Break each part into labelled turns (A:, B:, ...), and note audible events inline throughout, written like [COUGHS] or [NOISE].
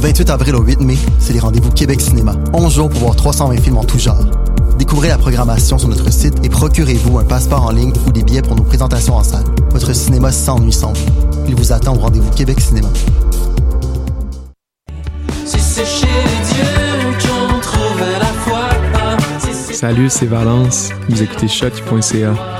A: Du 28 avril au 8 mai, c'est les rendez-vous Québec Cinéma. 11 jours pour voir 320 films en tout genre. Découvrez la programmation sur notre site et procurez-vous un passeport en ligne ou des billets pour nos présentations en salle. Votre cinéma s'ennuie sans vous. Il vous attend au rendez-vous Québec Cinéma.
B: Salut, c'est Valence. Vous écoutez shot.ca.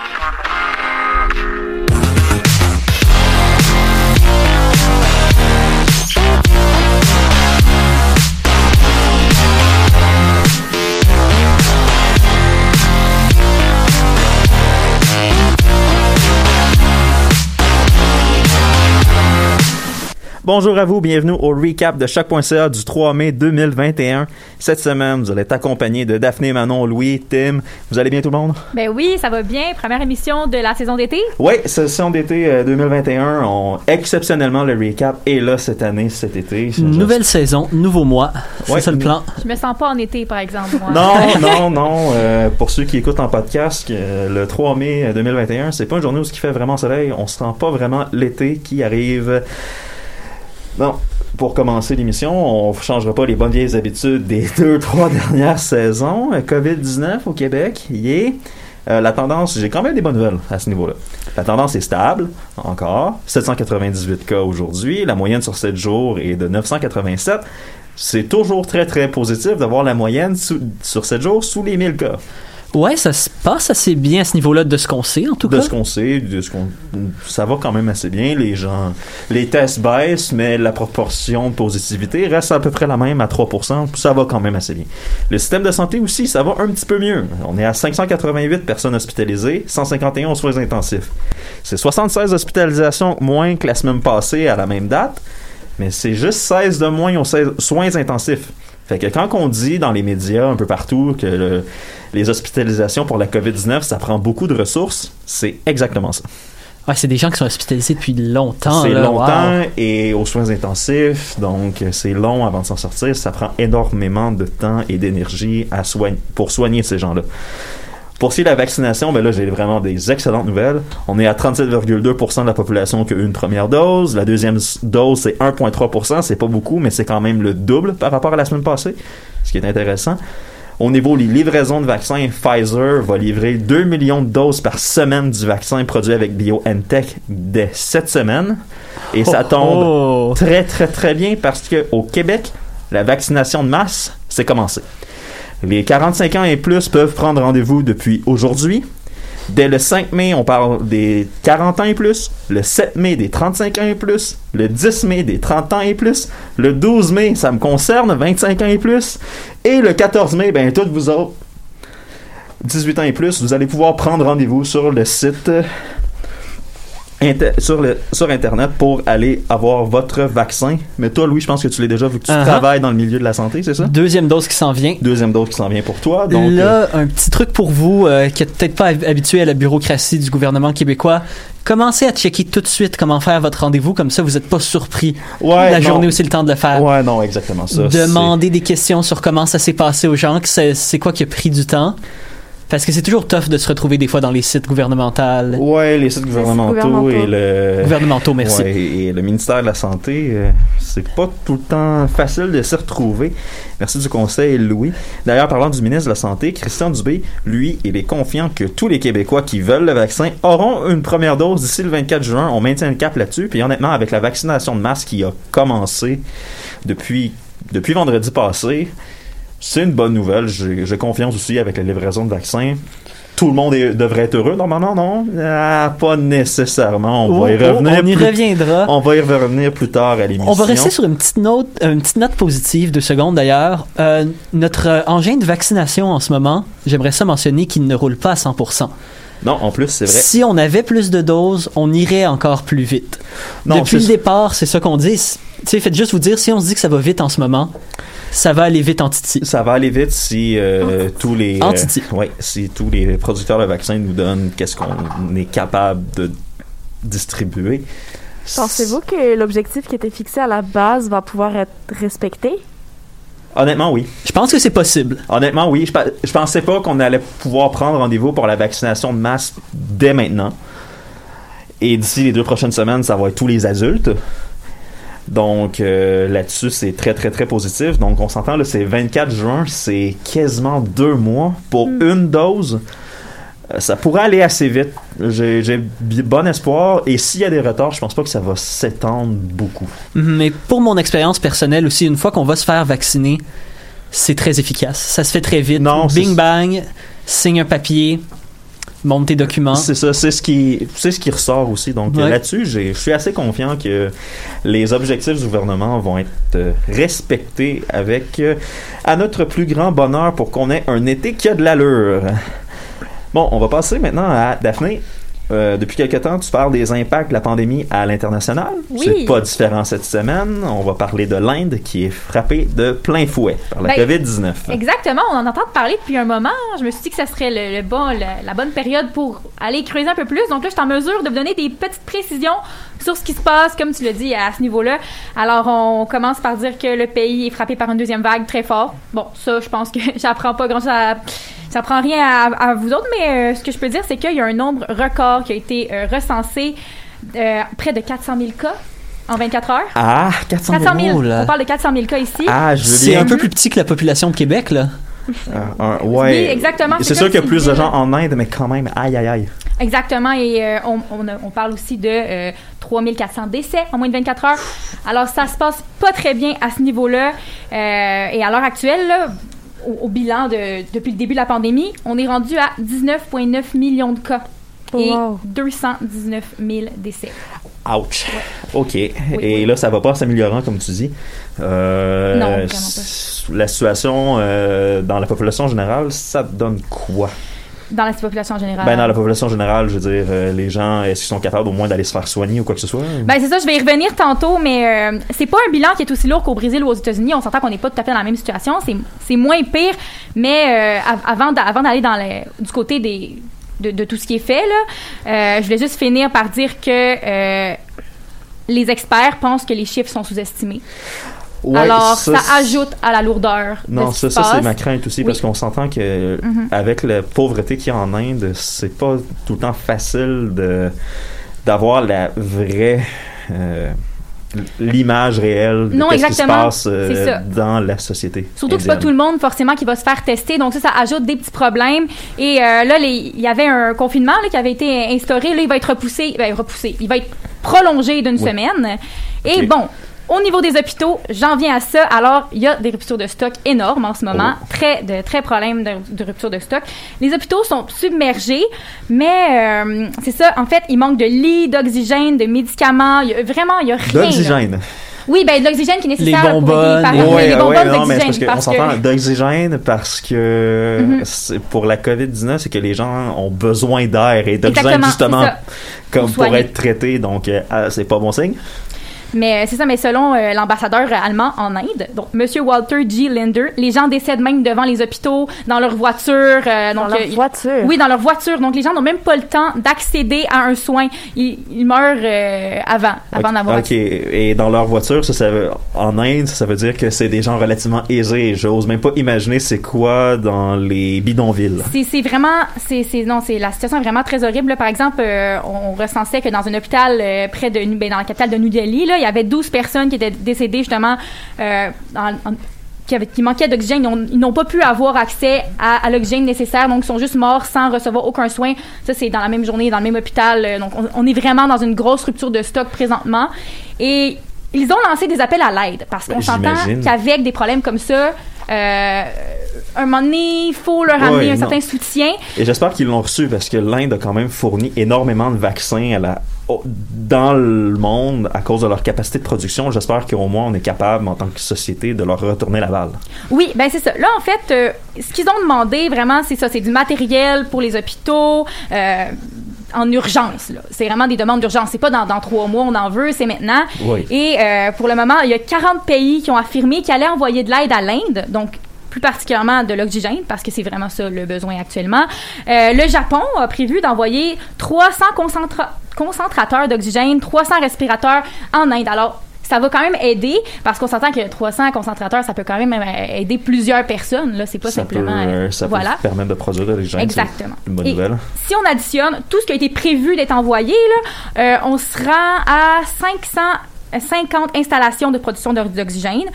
C: Bonjour à vous, bienvenue au recap de chaque.ca du 3 mai 2021. Cette semaine, vous allez être accompagné de Daphné, Manon, Louis, Tim. Vous allez bien tout le monde?
D: Ben oui, ça va bien. Première émission de la saison d'été.
C: Oui, saison d'été euh, 2021. On, exceptionnellement, le recap est là cette année, cet été.
E: Nouvelle saison, nouveau mois. C'est
C: Ouais.
E: ça le plan.
D: Je me sens pas en été, par exemple, moi.
C: Non, [LAUGHS] non, non. euh, pour ceux qui écoutent en podcast, euh, le 3 mai 2021, c'est pas une journée où il fait vraiment soleil. On sent pas vraiment l'été qui arrive. Non. Pour commencer l'émission, on ne changera pas les bonnes vieilles habitudes des [LAUGHS] deux, trois dernières saisons. Euh, COVID-19 au Québec, yeah. Euh, la tendance, j'ai quand même des bonnes nouvelles à ce niveau-là. La tendance est stable, encore. 798 cas aujourd'hui. La moyenne sur 7 jours est de 987. C'est toujours très, très positif d'avoir la moyenne sur 7 jours sous les 1000 cas.
E: Ouais, ça se passe assez bien à ce niveau-là de ce qu'on sait, en tout
C: De
E: cas.
C: ce qu'on sait, de ce qu'on, ça va quand même assez bien. Les gens, les tests baissent, mais la proportion de positivité reste à peu près la même à 3%. Ça va quand même assez bien. Le système de santé aussi, ça va un petit peu mieux. On est à 588 personnes hospitalisées, 151 aux soins intensifs. C'est 76 hospitalisations moins que la semaine passée à la même date, mais c'est juste 16 de moins aux so- soins intensifs. Fait que quand on dit dans les médias un peu partout que le- les hospitalisations pour la COVID-19, ça prend beaucoup de ressources, c'est exactement ça.
E: Ouais, c'est des gens qui sont hospitalisés depuis longtemps.
C: c'est longtemps
E: wow.
C: et aux soins intensifs, donc c'est long avant de s'en sortir. Ça prend énormément de temps et d'énergie à soigner, pour soigner ces gens-là. Pour ce qui est de la vaccination, ben là, j'ai vraiment des excellentes nouvelles. On est à 37,2% de la population qui a eu une première dose. La deuxième dose, c'est 1,3%. C'est pas beaucoup, mais c'est quand même le double par rapport à la semaine passée, ce qui est intéressant. Au niveau des livraisons de vaccins, Pfizer va livrer 2 millions de doses par semaine du vaccin produit avec BioNTech dès cette semaine. Et ça
E: Oh,
C: tombe
E: oh.
C: très, très, très bien parce que au Québec, la vaccination de masse, c'est commencé. Les 45 ans et plus peuvent prendre rendez-vous depuis aujourd'hui. Dès le 5 mai, on parle des 40 ans et plus. Le 7 mai, des 35 ans et plus. Le 10 mai, des 30 ans et plus. Le 12 mai, ça me concerne, 25 ans et plus. Et le 14 mai, ben, toutes vous autres, 18 ans et plus, vous allez pouvoir prendre rendez-vous sur le site inter- sur, le, sur Internet pour aller avoir votre vaccin. Mais toi, Louis, je pense que tu l'as déjà vu que tu
E: Uh-huh.
C: travailles dans le milieu de la santé, c'est ça?
E: Deuxième dose qui s'en vient.
C: Deuxième dose qui s'en vient pour toi. Donc, euh,
E: Là, un petit truc pour vous euh, qui n'êtes peut-être pas hab- habitué à la bureaucratie du gouvernement québécois. Commencez à checker tout de suite comment faire votre rendez-vous, comme ça vous n'êtes pas surpris
C: ouais,
E: la
C: non.
E: journée où c'est le temps de le faire.
C: Ouais, non, exactement ça.
E: Demander des questions sur comment ça s'est passé aux gens, c'est quoi qui a pris du temps. Parce que c'est toujours tough de se retrouver des fois dans les sites gouvernementaux.
C: Ouais, les sites gouvernementaux,
D: gouvernementaux.
C: et le.
E: Gouvernementaux, merci.
C: Ouais, et le ministère de la Santé, euh, c'est pas tout le temps facile de s'y retrouver. Merci du conseil, Louis. D'ailleurs, parlant du ministre de la Santé, Christian Dubé, lui, il est confiant que tous les Québécois qui veulent le vaccin auront une première dose d'ici le 24 juin. On maintient le cap là-dessus. Puis honnêtement, avec la vaccination de masse qui a commencé depuis, depuis vendredi passé, c'est une bonne nouvelle. J'ai confiance aussi avec la livraison de vaccins. tout le monde est- devrait être heureux normalement, non? Ah, pas nécessairement. On
E: Oh,
C: va y
E: oh,
C: revenir.
E: on y
C: plus-
E: reviendra.
C: On va y revenir plus tard à l'émission.
E: On va rester sur une petite note, euh, une petite note positive, deux secondes d'ailleurs. Euh, notre euh, engin de vaccination en ce moment, j'aimerais ça mentionner qu'il ne roule pas à 100%.
C: Non, en plus, c'est vrai.
E: Si on avait plus de doses, on irait encore plus vite.
C: Non,
E: Depuis le départ, c'est ça qu'on dit. Tu sais, faites juste vous dire, si on se dit que ça va vite en ce moment, ça va aller vite en Titi.
C: Ça va aller vite si euh, tous les
E: En Titi.
C: ouais, si tous les producteurs de vaccins nous donnent qu'est-ce qu'on est capable de distribuer.
F: Pensez-vous que l'objectif qui était fixé à la base va pouvoir être respecté?
C: Honnêtement, oui.
E: Je pense que c'est possible.
C: Honnêtement, oui. Je, je pensais pas qu'on allait pouvoir prendre rendez-vous pour la vaccination de masse dès maintenant. Et d'ici les deux prochaines semaines, ça va être tous les adultes. Donc euh, là-dessus, c'est très très très positif. Donc on s'entend là, c'est 24 juin, c'est quasiment deux mois pour une dose. Euh, Ça pourrait aller assez vite. J'ai bon espoir. Et s'il y a des retards, je pense pas que ça va s'étendre beaucoup.
E: Mhm, Mais pour mon expérience personnelle aussi, une fois qu'on va se faire vacciner, c'est très efficace. Ça se fait très vite.
C: Non, c'est-
E: Bing bang, signe un papier, monte tes documents.
C: C'est ça, c'est ce qui, c'est ce qui ressort aussi. Donc
E: Ouais.
C: là-dessus, je suis assez confiant que les objectifs du gouvernement vont être euh, respectés avec, euh, à notre plus grand bonheur, pour qu'on ait un été qui a de l'allure. Bon, on va passer maintenant à Daphné. Euh, depuis quelque temps, tu parles des impacts de la pandémie à l'international.
D: Oui.
C: C'est pas différent cette semaine. On va parler de l'Inde qui est frappée de plein fouet par la
D: Ben,
C: COVID-19.
D: Exactement, on en entend parler depuis un moment. Je me suis dit que ça serait le, le bon, le- la bonne période pour aller creuser un peu plus. Donc là, je suis en mesure de vous donner des petites précisions sur ce qui se passe, comme tu l'as dit, à ce niveau-là. Alors, on commence par dire que le pays est frappé par une deuxième vague très fort. Bon, ça, je pense que [LAUGHS] j'apprends pas grand-chose à... Ça prend rien à, à vous autres, mais euh, ce que je peux dire, c'est qu'il y a un nombre record qui a été euh, recensé, euh, près de 400 000 cas en 24 heures.
C: Ah, 400 000.
D: 400 000.
E: Oh là.
D: On parle de 400 000 cas ici.
C: Ah, je veux
E: C'est un peu plus petit que la population de Québec, là.
C: Un- [LAUGHS] ouais.
D: Oui, exactement.
C: C'est sûr qu'il y a plus de gens en Inde, mais quand même, aïe, aïe, aïe.
D: Exactement, et euh, on, on, a- on parle aussi de euh, 3400 décès en moins de 24 heures. Alors, ça se passe pas très bien à ce niveau-là. Euh, et à l'heure actuelle, là, au, au bilan de, depuis le début de la pandémie, on est rendu à 19,9 millions de cas et
F: Wow.
D: 219 000 décès.
C: Ouch. OK. Et là, ça va pas s'améliorant, comme tu dis. Euh,
D: Non, vraiment pas.
C: s- La situation euh, dans la population générale, ça donne quoi?
D: Dans la population générale?
C: Ben, dans la population générale, je veux dire, euh, les gens, est-ce qu'ils sont capables au moins d'aller se faire soigner ou quoi que ce soit?
D: Ben c'est ça, je vais y revenir tantôt, mais euh, c'est pas un bilan qui est aussi lourd qu'au Brésil ou aux États-Unis. On s'entend qu'on n'est pas tout à fait dans la même situation. C'est, moins pire, mais euh, av- avant, d'a- avant d'aller dans le, du côté des, de, de tout ce qui est fait, là, euh, je voulais juste finir par dire que euh, les experts pensent que les chiffres sont sous-estimés.
C: Ouais,
D: Alors, ça, ajoute à la lourdeur. de
C: Non,
D: ce
C: ça, ça c'est ma crainte aussi,
D: Oui.
C: parce qu'on s'entend que
D: Mhm.
C: avec la pauvreté qu'il y a en Inde, c'est pas tout le temps facile de d'avoir la vraie euh, l'image réelle de
D: Non,
C: qu'est-ce qui se passe euh, dans la société.
D: Surtout que c'est pas
C: indienne.
D: tout le monde forcément qui va se faire tester, donc ça, ça ajoute des petits problèmes. Et euh, là, il y avait un confinement là, qui avait été instauré, là, il va être repoussé, ben, repoussé, il va être prolongé d'une
C: Oui.
D: semaine. Et bon. Au niveau des hôpitaux, j'en viens à ça. Alors, il y a des ruptures de stock énormes en ce moment,
C: Oh.
D: très de très problèmes de, de rupture de stock. Les hôpitaux sont submergés, mais euh, c'est ça. En fait, il manque de lits, d'oxygène, de médicaments. Il y a, vraiment, il y a rien.
C: D'oxygène.
D: Oui, ben de l'oxygène qui est nécessaire
E: Les
D: pour
E: bonbonnes.
D: aider les.
C: Ouais,
D: les
C: ouais,
D: bonbonnes
C: non, mais parce qu'on
D: parce que-
C: s'entend d'oxygène parce que
D: Mhm.
C: pour la COVID-19, c'est que les gens ont besoin d'air et d'oxygène justement comme
D: Pour
C: pour, être traité. Donc, euh, ah, c'est pas bon signe.
D: Mais euh, c'est ça, mais selon euh, l'ambassadeur allemand en Inde, donc Monsieur Walter G. Linder, les gens décèdent même devant les hôpitaux, dans leur voiture. euh,
F: Dans
D: donc,
F: leur
D: euh,
F: voiture.
D: Oui, dans leur voiture. Donc les gens n'ont même pas le temps d'accéder à un soin. Ils, ils meurent euh, avant, avant
C: Ok,
D: d'avoir.
C: Ok, et dans leur voiture, ça, ça veut- en Inde, ça veut dire que c'est des gens relativement aisés. J'ose même pas imaginer c'est quoi dans les bidonvilles.
D: C'est, c'est vraiment, c'est, c'est, non, c'est, la situation est vraiment très horrible. Par exemple, euh, on recensait que dans un hôpital euh, près de, ben, dans la capitale de New Delhi, là, il y avait 12 personnes qui étaient décédées justement, euh, en- en- qui, avaient- qui manquaient d'oxygène. Ils n'ont, pas pu avoir accès à, à l'oxygène nécessaire, donc ils sont juste morts sans recevoir aucun soin. Ça, c'est dans la même journée, dans le même hôpital. euh, donc, on, on est vraiment dans une grosse rupture de stock présentement. Et ils ont lancé des appels à l'aide parce
C: Ben,
D: qu'on s'entend
C: j'imagine.
D: qu'avec des problèmes comme ça, euh, un moment donné, il faut leur amener un
C: non.
D: certain soutien.
C: Et j'espère qu'ils l'ont reçu parce que l'Inde a quand même fourni énormément de vaccins à la, dans le monde à cause de leur capacité de production. J'espère qu'au moins on est capable, en tant que société, de leur retourner la balle.
D: Oui, ben c'est ça. Là, en fait, euh, ce qu'ils ont demandé, vraiment, c'est ça. C'est du matériel pour les hôpitaux. euh, en urgence. C'est vraiment des demandes d'urgence. C'est pas dans, dans trois mois, on en veut, c'est maintenant.
C: Oui.
D: Et euh, pour le moment, il y a 40 pays qui ont affirmé qu'ils allaient envoyer de l'aide à l'Inde, donc plus particulièrement de l'oxygène, parce que c'est vraiment ça le besoin actuellement. Euh, le Japon a prévu d'envoyer 300 concentra- concentrateurs d'oxygène, 300 respirateurs en Inde. Alors, ça va quand même aider, parce qu'on s'entend que 300 concentrateurs, ça peut quand même euh, aider plusieurs personnes. Là, c'est pas
C: ça
D: simplement...
C: peut,
D: euh,
C: euh, ça
D: voilà.
C: peut permettre de produire de l'oxygène.
D: Exactement.
C: Une bonne
D: Et
C: nouvelle.
D: Si on additionne tout ce qui a été prévu d'être envoyé, là, euh, on se rend à 550 installations de production d'o- d'oxygène,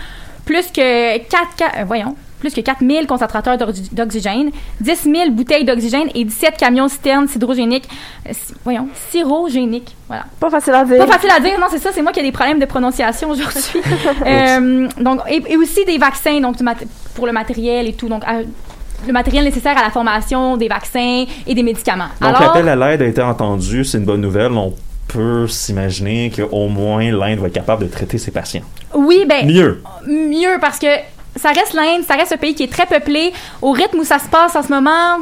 D: plus que 4, ca- euh, voyons, plus que 4000 concentrateurs d'oxy- d'oxygène, 10 000 bouteilles d'oxygène et 17 camions citernes hydrogéniques, euh, voyons, syrogéniques, voilà.
F: Pas facile à dire.
D: Pas facile à dire, non, c'est ça, c'est moi qui ai des problèmes de prononciation aujourd'hui. [LAUGHS] Euh, donc, et, et aussi des vaccins, donc pour le matériel et tout, donc à- le matériel nécessaire à la formation des vaccins et des médicaments.
C: Donc l'appel à l'aide a été entendu, c'est une bonne nouvelle. On peut s'imaginer qu'au moins l'Inde va être capable de traiter ses patients.
D: oui, ben
C: Mieux.
D: mieux parce que ça reste l'Inde, ça reste un pays qui est très peuplé. Au rythme où ça se passe en ce moment,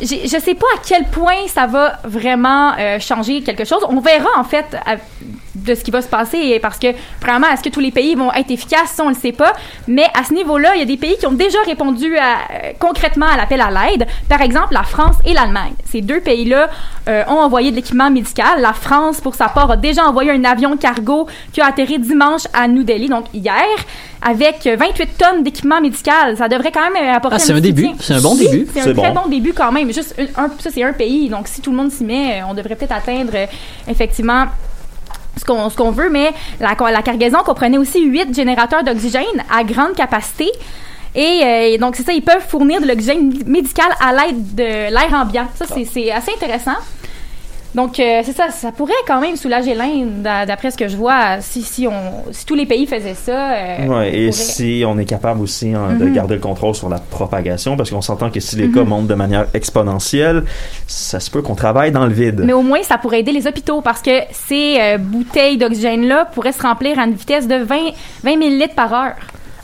D: je sais pas à quel point ça va vraiment euh, changer quelque chose. On verra en fait de ce qui va se passer parce que vraiment est-ce que tous les pays vont être efficaces? Ça on le sait pas mais à ce niveau-là il y a des pays qui ont déjà répondu à- euh, concrètement à l'appel à l'aide par exemple la France et l'Allemagne ces deux pays-là euh, ont envoyé de l'équipement médical la France pour sa part a déjà envoyé un avion cargo qui a atterri dimanche à New Delhi donc hier avec 28 tonnes d'équipement médical ça devrait quand même apporter
E: Ah, c'est un début. C'est un bon
D: Oui,
E: début.
D: c'est un
C: C'est
D: très
C: bon.
D: bon début quand même. Juste un, un- ça, c'est un pays. Donc, si tout le monde s'y met, on devrait peut-être atteindre euh, effectivement ce qu'on veut. Mais la, la cargaison comprenait aussi huit générateurs d'oxygène à grande capacité. Et euh, donc, c'est ça, ils peuvent fournir de l'oxygène médical à l'aide de l'air ambiant. Ça, c'est assez intéressant. Donc, euh, c'est ça, ça pourrait quand même soulager l'Inde, d'a- d'après ce que je vois, si, si, on, si tous les pays faisaient ça. euh,
C: Ouais, et
D: pourrait-
C: si on est capable aussi hein, de
D: Mhm.
C: garder le contrôle sur la propagation, parce qu'on s'entend que si les cas montent de manière exponentielle, ça se peut qu'on travaille dans le vide.
D: Mais au moins, ça pourrait aider les hôpitaux parce que ces euh, bouteilles d'oxygène-là pourraient se remplir à une vitesse de 20, 20 000 litres par heure.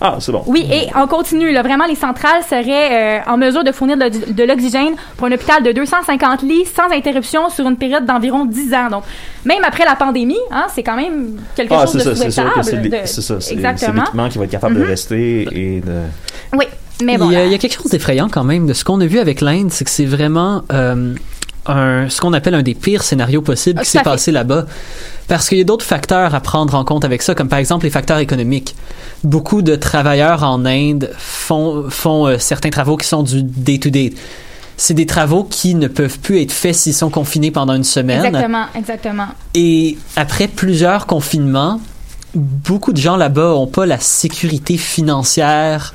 C: Ah, c'est bon.
D: Oui, et en continu, là, vraiment, les centrales seraient euh, en mesure de fournir de, l'oxy- de l'oxygène pour un hôpital de 250 lits sans interruption sur une période d'environ 10 ans. Donc, même après la pandémie, hein, c'est quand même quelque
C: Ah,
D: chose de
C: ça,
D: souhaitable.
C: c'est ça, c'est l'équipement qui va être capable de
D: Mhm.
C: rester et de...
D: Oui, mais bon.
E: il, y a,
D: là-
E: il y a quelque chose d'effrayant quand même de ce qu'on a vu avec l'Inde, c'est que c'est vraiment euh, un, ce qu'on appelle un des pires scénarios possibles
D: Ah,
E: qui s'est passé là-bas. Parce qu'il y a d'autres facteurs à prendre en compte avec ça, comme par exemple les facteurs économiques. Beaucoup de travailleurs en Inde font, font euh, certains travaux qui sont du day-to-day. C'est des travaux qui ne peuvent plus être faits s'ils sont confinés pendant une semaine.
D: Exactement, exactement.
E: Et après plusieurs confinements, beaucoup de gens là-bas ont pas la sécurité financière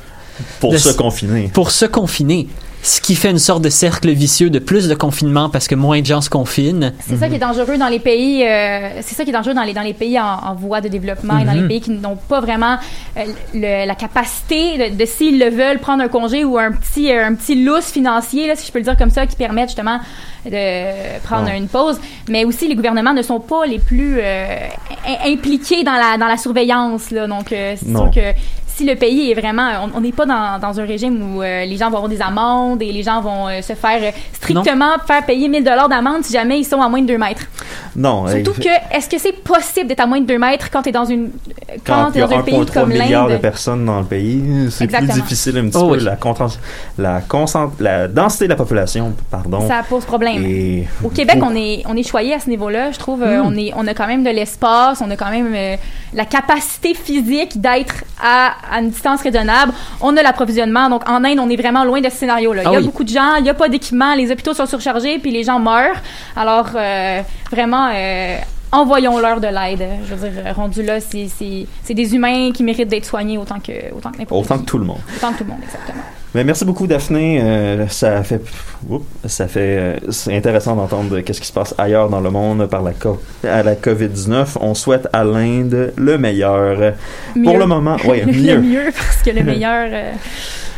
C: pour
E: de-
C: se confiner.
E: pour se confiner. Ce qui fait une sorte de cercle vicieux de plus de confinement parce que moins de gens se confinent.
D: C'est ça qui est dangereux dans les pays. euh, c'est ça qui est dangereux dans les dans les pays en, en voie de développement et dans les
E: Mhm.
D: pays qui n'ont pas vraiment euh, le- la capacité de, de, s'ils le veulent prendre un congé ou un petit euh, un petit lousse financier là, si je peux le dire comme ça qui permettent justement de prendre
C: Ouais.
D: une pause. Mais aussi les gouvernements ne sont pas les plus euh, im- impliqués dans la dans la surveillance là. Donc euh, c'est sûr que si le pays est vraiment, on- n'est pas dans, dans un régime où euh, les gens vont avoir des amendes et les gens vont euh, se faire euh, strictement faire payer 1000 dollars d'amende si jamais ils sont à moins de 2 mètres.
C: Non,
D: Surtout
C: eh,
D: que, est-ce que c'est possible d'être à moins de 2 mètres quand tu es dans une, quand
C: quand
D: t'es
C: il y a
D: dans un pays
C: 1,3
D: comme
C: milliard de
D: l'Inde?
C: personnes dans le pays, c'est plus difficile un petit
E: Oh
C: peu.
E: oui.
C: La, densité de la population, pardon,
D: Ça pose problème. Au Québec, on est, on est choyé à ce niveau-là. Je trouve, euh,
E: Mm.
D: on, est, on a quand même de l'espace, on a quand même euh, la capacité physique d'être à, à une distance raisonnable. On a l'approvisionnement. Donc, en Inde, on est vraiment loin de ce scénario-là.
E: Ah
D: il y a
E: oui.
D: beaucoup de gens, il n'y a pas d'équipement, les hôpitaux sont surchargés, puis les gens meurent. Alors, euh, vraiment, euh, envoyons-leur de l'aide. Je veux dire, rendu là, c'est des humains qui méritent d'être soignés autant que, autant que n'importe
C: Autant
D: qui.
C: que tout le monde.
D: Autant que tout le monde, exactement.
C: Mais merci beaucoup Daphné. Euh, ça fait, oups, ça fait, euh, c'est intéressant d'entendre qu'est-ce qui se passe ailleurs dans le monde par la co- à la Covid 19. On souhaite à l'Inde le meilleur. Pour
D: Mieux.
C: le moment, ouais, [LAUGHS]
D: le
C: mieux.
D: mieux, parce que le meilleur. euh,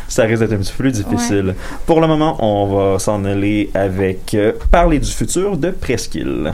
C: Ça risque d'être un petit peu plus difficile. Pour le moment, on va s'en aller avec euh, Parler du futur de Presqu'île.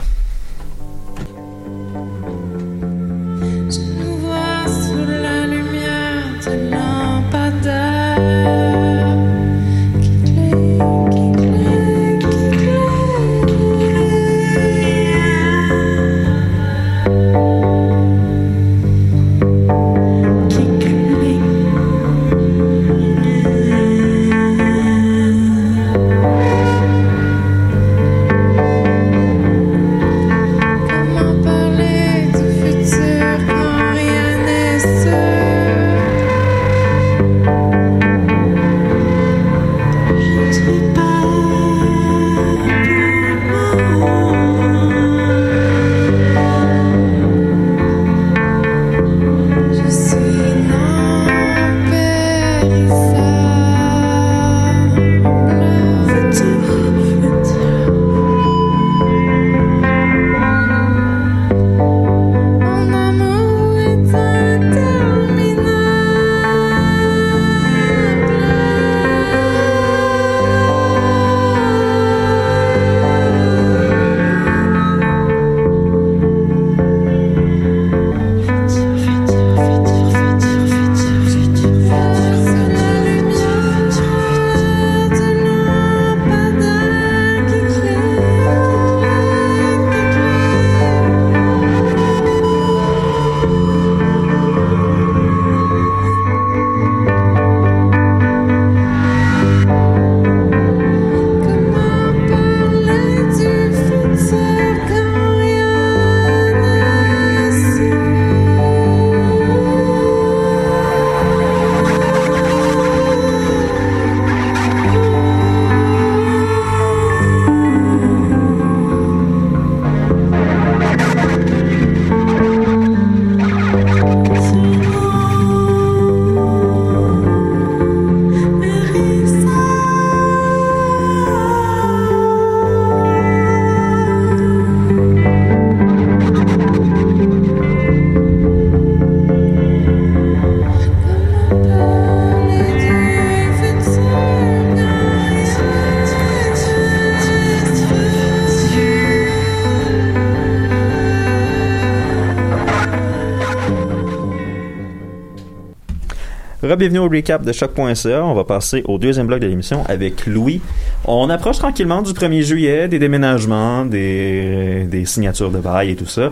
C: Bienvenue au recap de choc.ca. On va passer au deuxième bloc de l'émission avec Louis. On approche tranquillement du 1er juillet, des déménagements, des, des signatures de bail et tout ça.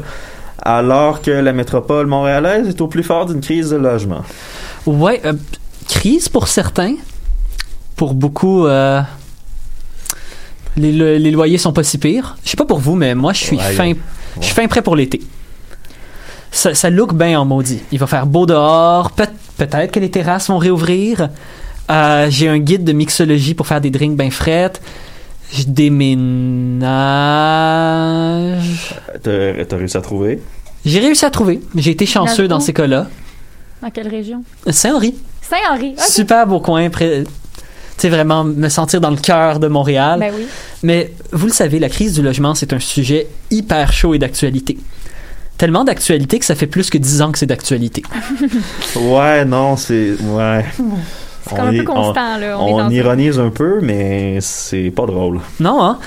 C: Alors que la métropole montréalaise est au plus fort d'une crise de logement.
E: Ouais, euh, crise pour certains. Pour beaucoup, euh, les, lo- les loyers sont pas si pires. Je sais pas pour vous, mais moi, je suis
C: Ouais,
E: fin, je suis fin prêt pour l'été. Ça, ça look bien en maudit. Il va faire beau dehors. Peut- Peut-être que les terrasses vont réouvrir. Euh, J'ai un guide de mixologie pour faire des drinks bien frettes. Je déménage.
C: T'as t'as réussi à trouver?
E: J'ai réussi à trouver. J'ai été chanceux
D: Dans
E: ces cas-là.
D: Dans quelle région?
E: Saint-Henri.
D: Saint-Henri. Ok.
E: Super beau coin. près- Tu sais, vraiment me sentir dans le cœur de Montréal.
D: Ben oui.
E: Mais vous le savez, la crise du logement, c'est un sujet hyper chaud et d'actualité. Tellement d'actualité que ça fait plus que 10 ans que c'est d'actualité. [LAUGHS]
C: Ouais, non, c'est. Ouais.
D: C'est comme un
C: est-
D: peu constant, là. On, est
C: On, ironise un peu, mais c'est pas drôle.
E: Non, hein?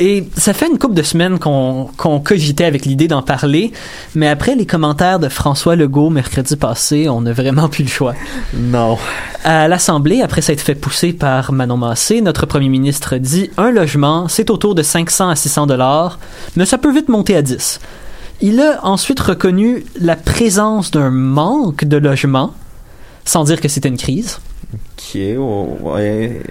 E: Et ça fait une couple de semaines qu'on qu'on cogitait avec l'idée d'en parler, mais après les commentaires de François Legault mercredi passé, on n'a vraiment plus le choix.
C: Non.
E: À l'Assemblée, après s'être fait pousser par Manon Massé, notre premier ministre dit un logement, c'est autour de 500 à 600 dollars, mais ça peut vite monter à 10. Il a ensuite reconnu la présence d'un manque de logements, sans dire que c'était une crise,
C: Ok, oh, ouais.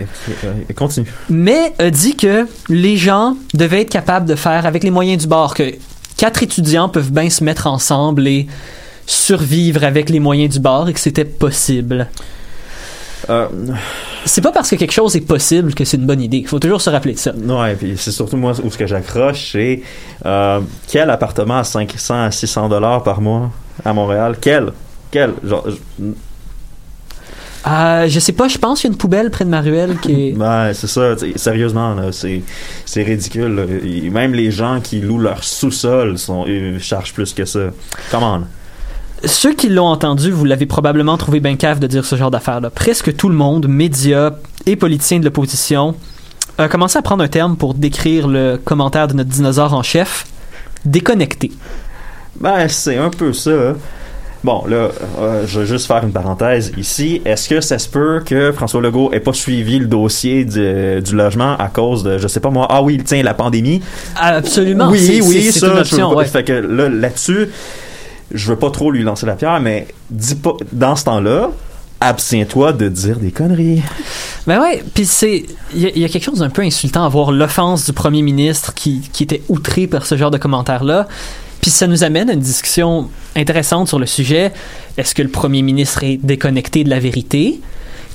C: Continue.
E: mais a dit que les gens devaient être capables de faire avec les moyens du bord, que quatre étudiants peuvent bien se mettre ensemble et survivre avec les moyens du bord et que c'était possible.
C: Euh,
E: C'est pas parce que quelque chose est possible que c'est une bonne idée. Il faut toujours se rappeler de ça.
C: Ouais, puis c'est surtout moi où ce que j'accroche, c'est euh, quel appartement à 500 à 600 dollars par mois à Montréal? Quel? Quel? Genre, je-
E: Euh, je sais pas, je pense qu'il y a une poubelle près de ma ruelle qui est. [LAUGHS]
C: Ben, c'est ça, sérieusement, c'est, c'est ridicule. là. Même les gens qui louent leur sous-sol sont, ils chargent plus que ça. Comment?
E: Ceux qui l'ont entendu, vous l'avez probablement trouvé bien cave de dire ce genre d'affaires-là. Presque tout le monde, médias et politiciens de l'opposition, a commencé à prendre un terme pour décrire le commentaire de notre dinosaure en chef, déconnecté.
C: Ben, c'est un peu ça. hein. Bon, là, euh, je vais juste faire une parenthèse ici. Est-ce que ça se peut que François Legault ait pas suivi le dossier du, du logement à cause de, je sais pas moi, ah oui, tiens, la pandémie?
E: Absolument.
C: Oui,
E: c'est-
C: oui,
E: c'est-
C: ça,
E: une
C: je
E: option, ouais.
C: Fait que là, là-dessus, je veux pas trop lui lancer la pierre, mais dis pas, dans ce temps-là, abstiens-toi de dire des conneries.
E: Ben ouais, puis c'est il y, a- quelque chose d'un peu insultant à voir l'offense du premier ministre qui, qui était outré par ce genre de commentaires là. Puis ça nous amène à une discussion intéressante sur le sujet. Est-ce que le premier ministre est déconnecté de la vérité?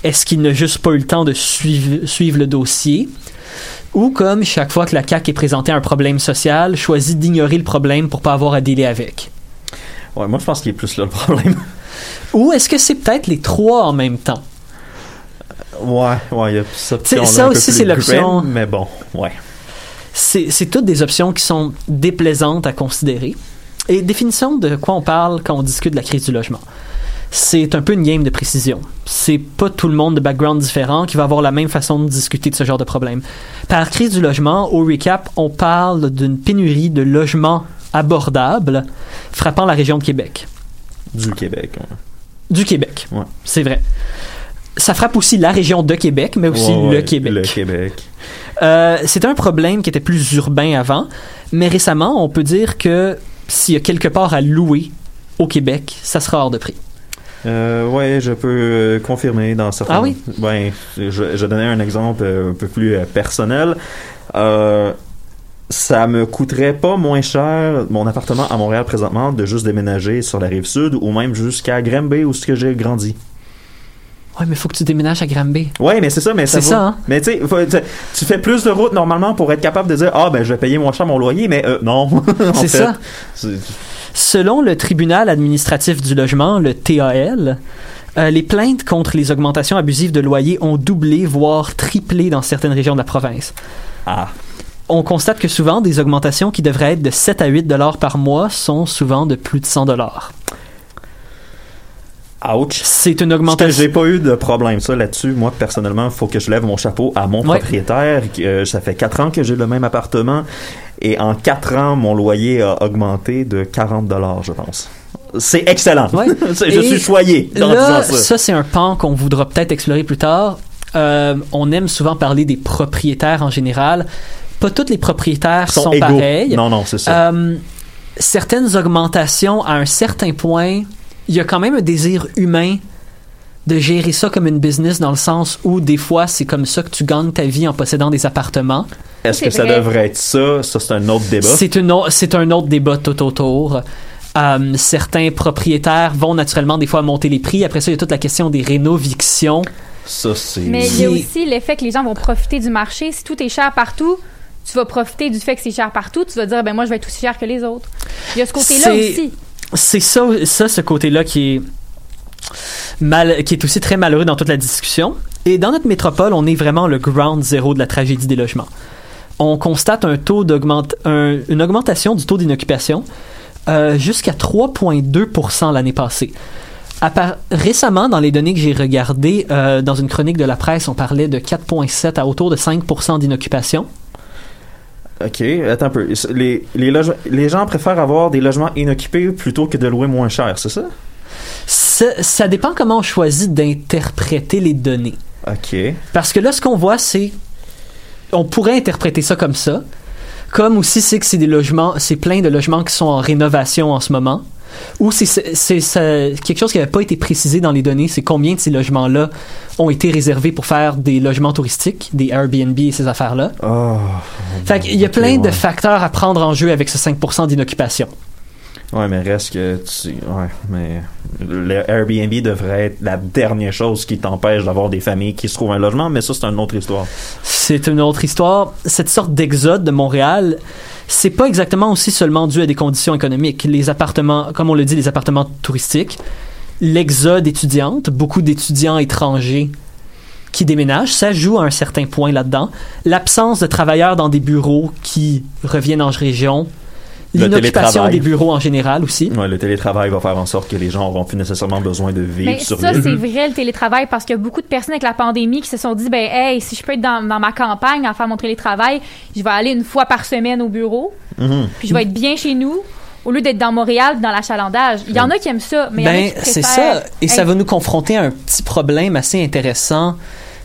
E: Est-ce qu'il n'a juste pas eu le temps de suivre, suivre le dossier? Ou comme chaque fois que la CAQ est présentée à un problème social, choisit d'ignorer le problème pour pas avoir à dealer avec
C: Ouais, moi, je pense qu'il est plus là le problème. [LAUGHS]
E: Ou est-ce que c'est peut-être les trois en même temps?
C: Ouais, ouais, il y a cette option-là
E: ça aussi, c'est l'option-
C: Mais bon, ouais.
E: c'est c'est toutes des options qui sont déplaisantes à considérer. Et définition de quoi on parle quand on discute de la crise du logement. C'est un peu une game de précision. C'est pas tout le monde de background différent qui va avoir la même façon de discuter de ce genre de problème. Par crise du logement, au recap, on parle d'une pénurie de logements abordables frappant la région de Québec.
C: Du Québec. ouais.
E: Du Québec.
C: Ouais.
E: C'est vrai. Ça frappe aussi la région de Québec, mais aussi
C: Ouais,
E: le Québec.
C: Le Québec.
E: Euh, C'était un problème qui était plus urbain avant, mais récemment, on peut dire que s'il y a quelque part à louer au Québec, ça sera hors de prix.
C: Euh, ouais, je peux euh, confirmer dans certains.
E: Ah oui?
C: Ouais, je, je donnais un exemple euh, un peu plus euh, personnel. Ça me coûterait pas moins cher mon appartement à Montréal présentement de juste déménager sur la rive sud ou même jusqu'à Granby où ce que j'ai grandi.
E: Ouais, mais faut que tu déménages à Granby.
C: Ouais, mais c'est ça, mais ça
E: C'est ça, hein?
C: Mais tu sais, tu fais plus de route normalement pour être capable de dire ah ben je vais payer moins cher mon loyer, mais euh, non. [LAUGHS]
E: C'est ça. Selon le tribunal administratif du logement, le TAL, euh, les plaintes contre les augmentations abusives de loyer ont doublé, voire triplé dans certaines régions de la province.
C: Ah.
E: On constate que souvent, des augmentations qui devraient être de 7 à 8 dollars par mois sont souvent de plus de 100 dollars.
C: Ouch.
E: C'est une augmentation.
C: j'ai pas eu de problème ça là-dessus. Moi personnellement, faut que je lève mon chapeau à mon
E: Ouais.
C: propriétaire. Euh, ça fait quatre ans que j'ai le même appartement et en quatre ans, mon loyer a augmenté de 40 dollars, je pense. C'est excellent.
E: Ouais. [LAUGHS]
C: Je
E: Et
C: suis choyé en
E: Là,
C: disant ça.
E: ça, c'est un pan qu'on voudra peut-être explorer plus tard. Euh, on aime souvent parler des propriétaires en général. Pas tous les propriétaires sont,
C: égaux.
E: pareils.
C: Non, non, c'est ça.
E: Euh, certaines augmentations, à un certain point, il y a quand même un désir humain de gérer ça comme une business dans le sens où des fois c'est comme ça que tu gagnes ta vie en possédant des appartements.
C: Est-ce
D: c'est
C: que ça
D: vrai.
C: devrait être ça? Ça, c'est un autre débat.
E: C'est une au- c'est un autre débat tout autour. Euh, certains propriétaires vont naturellement des fois monter les prix. Après ça, il y a toute la question des rénovictions.
C: Ça, c'est.
D: Mais il y a aussi l'effet que les gens vont profiter du marché. Si tout est cher partout, tu vas profiter du fait que c'est cher partout. Tu vas dire, ben moi, je vais être aussi cher que les autres. Il y a ce côté-là aussi.
E: c'est ça, ça ce côté-là qui est mal, qui est aussi très malheureux dans toute la discussion. Et dans notre métropole, on est vraiment le ground zéro de la tragédie des logements. On constate un taux d'augment, un- une augmentation du taux d'inoccupation euh, jusqu'à 3,2% l'année passée. Récemment, dans les données que j'ai regardées, euh, dans une chronique de la presse, on parlait de 4,7 à autour de 5% d'inoccupation.
C: Ok, attends un peu. Les, les, les gens préfèrent avoir des logements inoccupés plutôt que de louer moins cher, c'est ça?
E: Ça, ça dépend comment on choisit d'interpréter les données.
C: Ok.
E: Parce que là, ce qu'on voit, c'est. On pourrait interpréter ça comme ça. Comme aussi, c'est que c'est des logements, c'est plein de logements qui sont en rénovation en ce moment. Ou c'est quelque chose qui n'avait pas été précisé dans les données, c'est combien de ces logements-là ont été réservés pour faire des logements touristiques, des Airbnb et ces affaires-là.
C: Oh.
E: Fait qu'il y a plein de facteurs à prendre en jeu avec ce 5% d'inoccupation.
C: Ouais, mais reste que tu. Ouais, mais. Le Airbnb devrait être la dernière chose qui t'empêche d'avoir des familles qui se trouvent un logement, mais ça, c'est une autre histoire.
E: C'est une autre histoire. Cette sorte d'exode de Montréal, c'est pas exactement aussi seulement dû à des conditions économiques. Les appartements, comme on le dit, les appartements touristiques, l'exode étudiante, beaucoup d'étudiants étrangers qui déménagent, ça joue à un certain point là-dedans. L'absence de travailleurs dans des bureaux qui reviennent en région. L'inoccupation
C: télétravail.
E: des bureaux en général aussi.
C: Ouais, le télétravail va faire en sorte que les gens auront plus nécessairement besoin de vivre
D: Mais
C: sur
D: ça,
C: l'île.
D: c'est vrai, le télétravail, parce qu'il y a beaucoup de personnes avec la pandémie qui se sont dit, ben, hey, si je peux être dans, dans ma campagne à faire mon télétravail, je vais aller une fois par semaine au bureau,
C: Mhm.
D: puis je vais être bien chez nous, au lieu d'être dans Montréal, dans l'achalandage. Il y en a qui aiment ça, mais il y en a
E: Ben,
D: qui
E: c'est ça. Et ça va nous confronter à un petit problème assez intéressant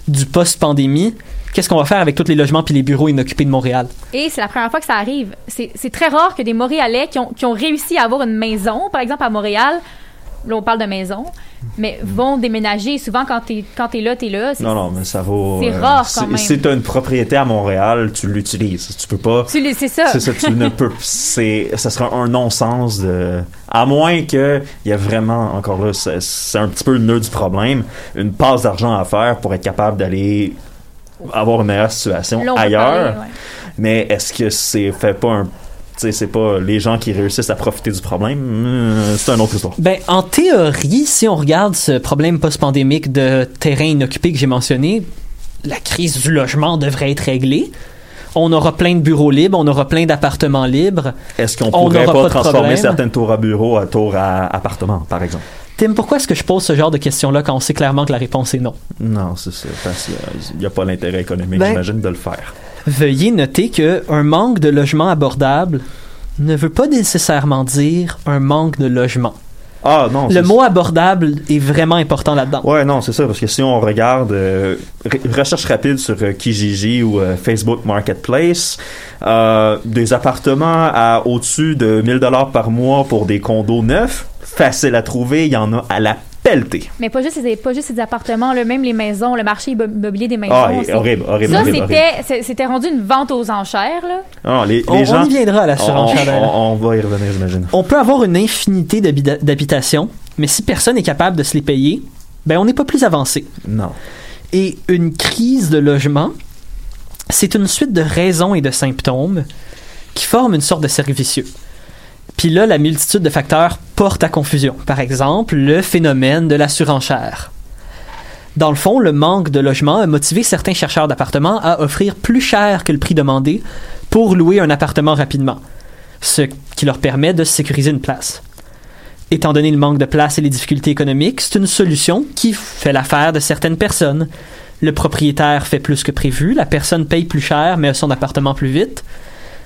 E: du post-pandémie. Qu'est-ce qu'on va faire avec tous les logements puis les bureaux inoccupés de Montréal?
D: Et c'est la première fois que ça arrive. C'est très rare que des Montréalais qui ont, qui ont réussi à avoir une maison, par exemple à Montréal, là on parle de maison, mais vont déménager. Souvent quand t'es quand là, t'es là. C'est-
C: Non, non, mais ça vaut.
D: C'est rare quand
C: si-
D: même.
C: Si tu as une propriété à Montréal, tu l'utilises. Tu peux pas.
D: C'est ça.
C: C'est ça, tu ne [LAUGHS] peux. C'est, ça sera un non-sens de. À moins que il y a vraiment, encore là, c'est, c'est un petit peu le nœud du problème, une passe d'argent à faire pour être capable d'aller avoir une meilleure situation
D: Là, on
C: ailleurs.
D: parler, ouais.
C: Mais est-ce que c'est fait pas un. C'est pas les gens qui réussissent à profiter du problème? Hum, C'est une autre histoire.
E: Ben, en théorie, si on regarde ce problème post-pandémique de terrain inoccupé que j'ai mentionné, la crise du logement devrait être réglée. On aura plein de bureaux libres, on aura plein d'appartements libres.
C: Est-ce qu'on
E: On
C: pourrait
E: n'aura
C: pas,
E: pas
C: transformer
E: problème.
C: certaines tours à bureau à tours à appartement, par exemple?
E: Tim, pourquoi est-ce que je pose ce genre de questions-là quand on sait clairement que la réponse est non?
C: Non, c'est ça. Parce qu'il n'y a pas l'intérêt économique,
E: Ben-
C: j'imagine, de le faire.
E: Veuillez noter que un manque de logement abordable ne veut pas nécessairement dire un manque de logement.
C: Ah, non.
E: Le mot abordable est vraiment important là-dedans.
C: Ouais, non, c'est ça, parce que si on regarde euh, re- recherche rapide sur euh, Kijiji ou euh, Facebook Marketplace, des appartements à au-dessus de 1000 dollars par mois pour des condos neufs, facile à trouver, il y en a à la
D: Mais pas juste, les- pas juste les appartements, là, même les maisons, le marché immo- immobilier des maisons.
C: Ah, horrible, horrible,
D: Ça, c'était, c'était rendu une vente aux enchères, là.
C: Ah, les, les
E: On, y viendra à la
C: on,
E: surenchère.
C: on- on va y revenir, j'imagine.
E: On peut avoir une infinité d'habita- d'habitations, mais si personne n'est capable de se les payer, ben on n'est pas plus avancé.
C: Non.
E: Et une crise de logement, c'est une suite de raisons et de symptômes qui forment une sorte de cercle vicieux. Puis là, la multitude de facteurs porte à confusion. Par exemple, le phénomène de la surenchère. Dans le fond, le manque de logement a motivé certains chercheurs d'appartements à offrir plus cher que le prix demandé pour louer un appartement rapidement, ce qui leur permet de sécuriser une place. Étant donné le manque de place et les difficultés économiques, c'est une solution qui fait l'affaire de certaines personnes. Le propriétaire fait plus que prévu, la personne paye plus cher mais a son appartement plus vite.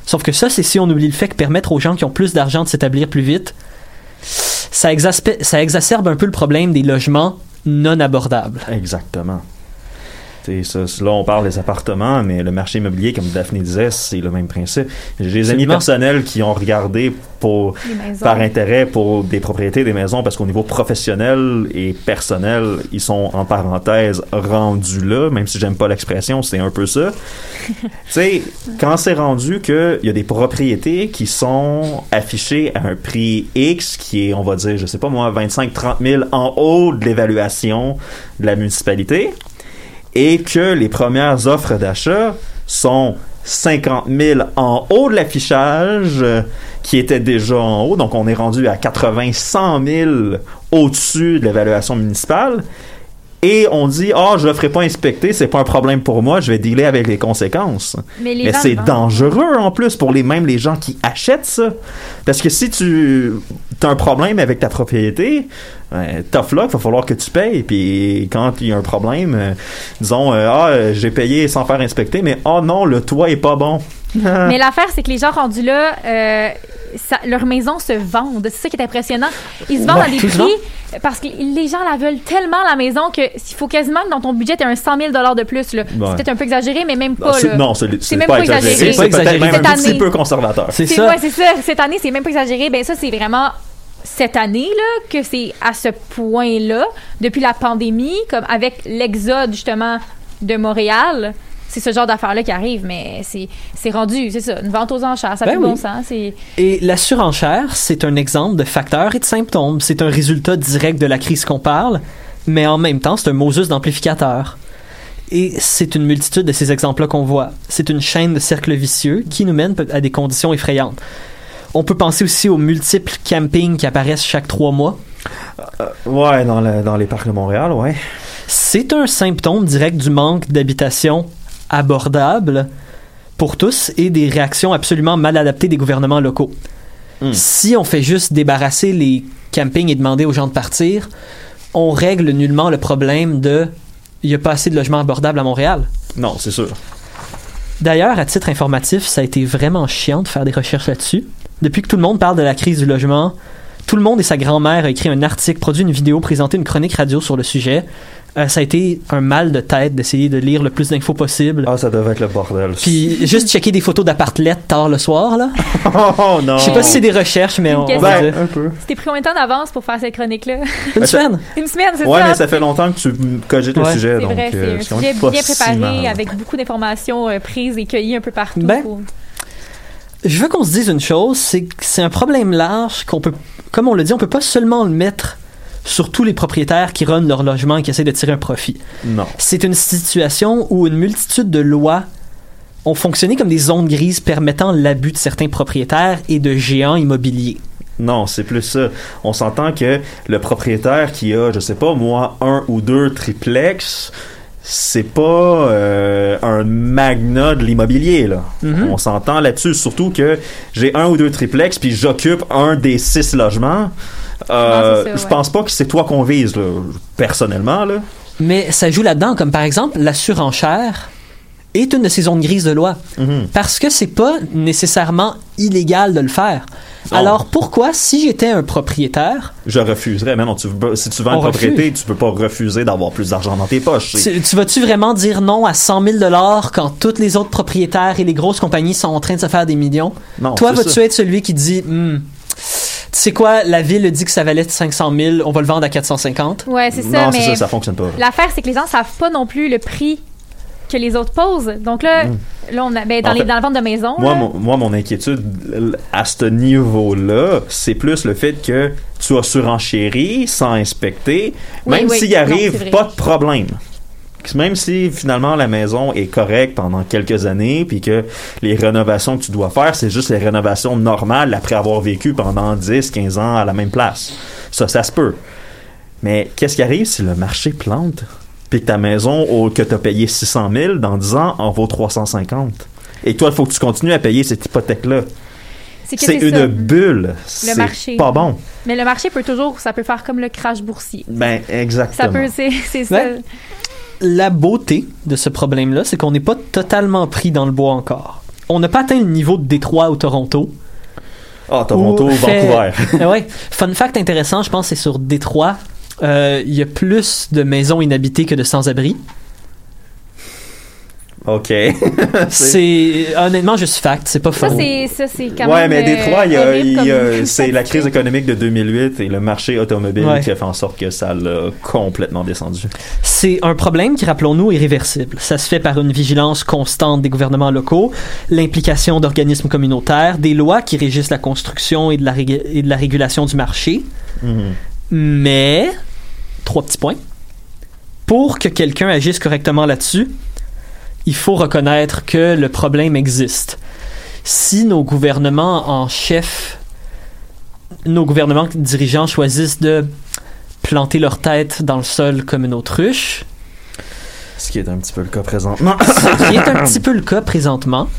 E: Sauf que ça, c'est si on oublie le fait que permettre aux gens qui ont plus d'argent de s'établir plus vite, ça, ça exacerbe un peu le problème des logements non abordables.
C: Exactement. C'est ça, c'est- là, on parle des appartements, mais le marché immobilier, comme Daphné disait, c'est le même principe. J'ai des amis personnels qui ont regardé pour, par intérêt pour des propriétés des maisons parce qu'au niveau professionnel et personnel, ils sont en parenthèse rendus là, même si j'aime pas l'expression, c'est un peu ça. [LAUGHS] tu sais, quand c'est rendu qu'il y a des propriétés qui sont affichées à un prix X qui est, on va dire, je sais pas moi, 25-30 000 en haut de l'évaluation de la municipalité et que les premières offres d'achat sont 50 000 en haut de l'affichage euh, qui était déjà en haut. Donc, on est rendu à 80 100 000 au-dessus de l'évaluation municipale. Et on dit, ah, je le ferai pas inspecter, c'est pas un problème pour moi, je vais dealer avec les conséquences.
D: Mais,
C: Mais c'est dangereux en plus pour les même les gens qui achètent ça. Parce que si tu as un problème avec ta propriété, ben, tough luck, va falloir que tu payes. Puis quand il y a un problème, euh, disons, euh, ah, euh, j'ai payé sans faire inspecter, mais oh non, le toit est pas bon. [LAUGHS]
D: Mais l'affaire, c'est que les gens rendus là, euh, ça- leurs maisons se vendent. C'est ça qui est impressionnant. Ils se vendent
E: Ouais,
D: à des prix parce que les gens la veulent tellement, la maison, qu'il faut quasiment que dans ton budget, tu un 100 000 de plus. là.
C: Ouais.
D: C'est peut-être un peu exagéré, mais même
C: Ah,
D: pas.
C: non, c'est c'est
D: même
C: pas
D: pas
C: exagéré.
D: exagéré.
C: C'est
E: C'est pas
C: même un
D: Cette
C: petit
D: année.
C: peu conservateur.
E: C'est
D: C'est
E: ça.
D: ouais, c'est ça. Cette année, c'est même pas exagéré. Ben ça, c'est vraiment cette année là que c'est à ce point-là depuis la pandémie, comme avec l'exode justement de Montréal. C'est ce genre d'affaires-là qui arrive, mais c'est c'est rendu, c'est ça, une vente aux enchères, ça
E: Ben
D: fait
E: oui.
D: bon sens.
E: Et la surenchère, c'est un exemple de facteurs et de symptômes. C'est un résultat direct de la crise qu'on parle, mais en même temps, c'est un Moses d'amplificateur. Et c'est une multitude de ces exemples-là qu'on voit. C'est une chaîne de cercles vicieux qui nous mène à des conditions effrayantes. On peut penser aussi aux multiples campings qui apparaissent chaque trois mois.
C: Ouais, dans, le- dans les parcs de Montréal, ouais.
E: C'est un symptôme direct du manque d'habitation abordable pour tous et des réactions absolument mal adaptées des gouvernements locaux.
C: Hmm.
E: Si on fait juste débarrasser les campings et demander aux gens de partir, on règle nullement le problème de il n'y a pas assez de logements abordables à Montréal.
C: Non, c'est sûr.
E: D'ailleurs, à titre informatif, ça a été vraiment chiant de faire des recherches là-dessus. Depuis que tout le monde parle de la crise du logement, tout le monde et sa grand-mère a écrit un article, produit une vidéo, présenté une chronique radio sur le sujet. Euh, ça a été un mal de tête d'essayer de lire le plus d'infos possible.
C: Ah, ça devait être le bordel.
E: Puis juste checker des photos d'appartelettes tard le soir, là. [LAUGHS]
C: oh non!
E: Je sais pas si c'est des recherches, mais on, on
D: Une
E: va
C: Ben,
E: dire.
C: un peu.
D: C'était pris combien de temps d'avance pour faire cette chronique-là?
E: Une
C: Ben,
E: semaine.
D: Une semaine, c'est
C: Ouais,
D: ça?
C: mais ça fait longtemps que tu cogites le
E: Ouais.
C: sujet,
D: C'est
C: donc
D: vrai,
C: euh,
D: c'est
C: quand
D: un sujet bien préparé avec beaucoup d'informations euh, prises et cueillies un peu partout.
E: Ben,
D: pour-
E: Je veux qu'on se dise une chose, c'est que c'est un problème large qu'on peut, comme on le dit, on peut pas seulement le mettre sur tous les propriétaires qui runnent leur logement et qui essaient de tirer un profit.
C: Non.
E: C'est une situation où une multitude de lois ont fonctionné comme des zones grises permettant l'abus de certains propriétaires et de géants immobiliers.
C: Non, c'est plus ça. On s'entend que le propriétaire qui a, je sais pas moi, un ou deux triplex, c'est pas euh, un magnat de l'immobilier là.
E: Mhm.
C: On s'entend là-dessus, surtout que j'ai un ou deux triplex puis j'occupe un des six logements. Euh,
D: Non, ça,
C: je
D: ouais.
C: pense pas que c'est toi qu'on vise là, personnellement là.
E: Mais ça joue là-dedans, comme par exemple la surenchère est une de ces zones grises de loi.
C: Mhm.
E: Parce que c'est pas nécessairement illégal de le faire.
C: Non.
E: Alors pourquoi, si j'étais un propriétaire,
C: Je refuserais. Mais non, tu, veux pas- si tu vends une propriété, tu peux pas refuser d'avoir plus d'argent dans tes poches.
E: Tu, tu vas-tu vraiment dire non à 100 000 dollars quand tous les autres propriétaires et les grosses compagnies sont en train de se faire des millions?
C: Non,
E: Toi, vas-tu être celui qui dit, Hmm, tu sais quoi, la ville dit que ça valait 500 000, on va le vendre à 450?
D: Ouais, c'est ça,
C: Non, c'est
D: mais
C: ça, ça fonctionne pas.
D: l'affaire, c'est que les gens savent pas non plus le prix que les autres posent. Donc là, là on a, ben, dans,
C: En
D: les,
C: fait,
D: dans la vente de maison,
C: Moi,
D: là,
C: mon, moi, mon inquiétude à ce niveau-là, c'est plus le fait que tu as surenchéri sans inspecter,
D: Oui,
C: même
D: oui.
C: s'il arrive pas de problème. Même si finalement la maison est correcte pendant quelques années, puis que les rénovations que tu dois faire, c'est juste les rénovations normales après avoir vécu pendant 10, 15 ans à la même place. Ça, ça se peut. Mais qu'est-ce qui arrive si le marché plante? Puis que ta maison au- que tu as payé 600 000, dans 10 ans, en vaut 350. Et toi, il faut que tu continues à payer cette hypothèque-là.
D: c'est
C: une
D: ça.
C: bulle. C'est
D: marché.
C: pas bon.
D: Mais le marché peut toujours, ça peut faire comme le crash boursier.
C: Ben, exactement.
D: Ça peut, c'est c'est ça.
E: Ouais. La beauté de ce problème-là, c'est qu'on n'est pas totalement pris dans le bois encore. On n'a pas atteint le niveau de Détroit ou Toronto.
C: Ah, Toronto,
E: Ou
C: Vancouver. [LAUGHS]
E: Ouais. Fun fact intéressant, je pense, c'est sur Détroit. Euh, Il y a plus de maisons inhabitées que de sans-abri.
C: OK. [LAUGHS]
E: C'est honnêtement juste fact, c'est pas faux.
D: Ça, c'est ça, c'est quand
C: ouais,
D: même.
C: mais Détroit, il y a-
D: euh,
C: il y a- c'est la crise économique de 2008 et le marché automobile
E: Ouais.
C: qui a fait en sorte que ça l'a complètement descendu.
E: C'est un problème qui, rappelons-nous, est réversible. Ça se fait par une vigilance constante des gouvernements locaux, l'implication d'organismes communautaires, des lois qui régissent la construction et de la, rég- et de la régulation du marché.
C: Mhm.
E: Mais, trois petits points. Pour que quelqu'un agisse correctement là-dessus, il faut reconnaître que le problème existe. Si nos gouvernements en chef, nos gouvernements dirigeants choisissent de planter leur tête dans le sol comme une autruche,
C: Ce qui est un petit peu le cas présentement. [COUGHS]
E: ce qui est un petit [COUGHS] peu le cas présentement,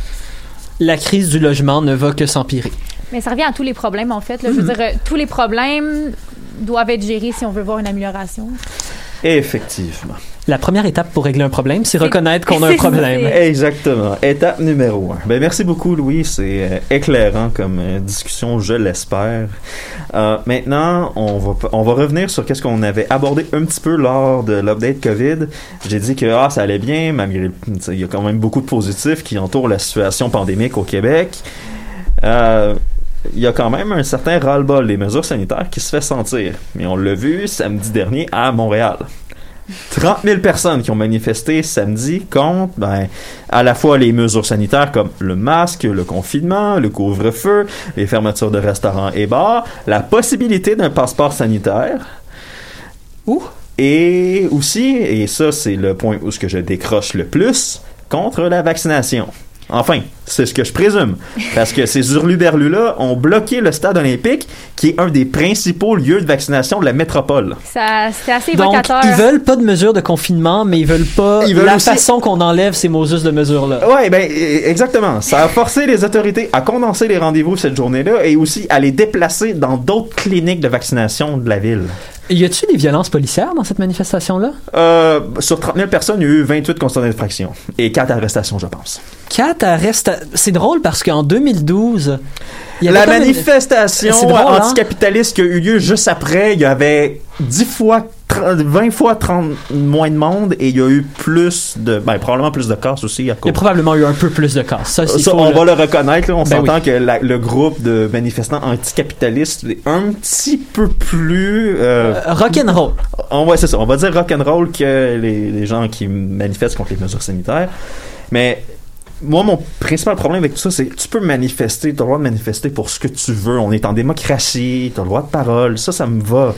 E: la crise du logement ne va que s'empirer.
D: Mais ça revient à tous les problèmes, en fait. là. Je
C: Mhm.
D: veux dire, euh, tous les problèmes doivent être gérés si on veut voir une amélioration.
C: Effectivement.
E: La première étape pour régler un problème, c'est reconnaître qu'on a un problème.
C: Exactement. Étape numéro un. Ben, merci beaucoup, Louis. C'est euh, éclairant comme euh, discussion, je l'espère. Euh, maintenant, on va, on va revenir sur qu'est-ce qu'on avait abordé un petit peu lors de l'update COVID. J'ai dit que ah, ça allait bien, malgré il y a quand même beaucoup de positifs qui entourent la situation pandémique au Québec. Euh, il y a quand même un certain ras-le-bol des mesures sanitaires qui se fait sentir. Mais on l'a vu samedi dernier à Montréal. 30 000 personnes qui ont manifesté samedi contre ben, à la fois les mesures sanitaires comme le masque, le confinement, le couvre-feu, les fermetures de restaurants et bars, la possibilité d'un passeport sanitaire.
E: Ouh.
C: Et aussi, et ça c'est le point où ce que je décroche le plus, contre la vaccination. Enfin, c'est ce que je présume. Parce que ces hurluberlus-là ont bloqué le stade olympique, qui est un des principaux lieux de vaccination de la métropole.
D: Ça, c'est assez
E: Donc,
D: évocateur.
E: ils veulent pas de mesures de confinement, mais ils veulent pas
C: Ils veulent
E: la
C: aussi-
E: façon qu'on enlève ces mesures de mesures-là.
C: Ouais, ben e- exactement. Ça a forcé les autorités à condenser les rendez-vous cette journée-là et aussi à les déplacer dans d'autres cliniques de vaccination de la ville.
E: Y a-tu des violences policières dans cette manifestation-là?
C: Euh, sur 30 000 personnes, il y a eu 28 constats d'infraction et 4 arrestations, je pense.
E: Quatre arresta... C'est drôle parce qu'en 2012, il y avait
C: La
E: une-
C: manifestation
E: hein?
C: anticapitaliste qui a eu lieu juste après, il y avait 10 fois, 30 20 fois 30 moins de monde et il y a eu plus de, ben, probablement plus de casses aussi à
E: Il y a probablement eu un peu plus de cas. Ça, c'est
C: Ça, on va le reconnaître, là. on
E: Ben
C: s'entend que la- le groupe de manifestants anticapitalistes est un petit peu plus... euh,
E: Euh, rock'n'roll.
C: on, ouais, c'est ça. On va dire rock'n'roll que les, les gens qui manifestent contre les mesures sanitaires. Mais moi, mon principal problème avec tout ça, c'est que tu peux manifester, tu as le droit de manifester pour ce que tu veux. On est en démocratie, tu as le droit de parole, ça, ça me va.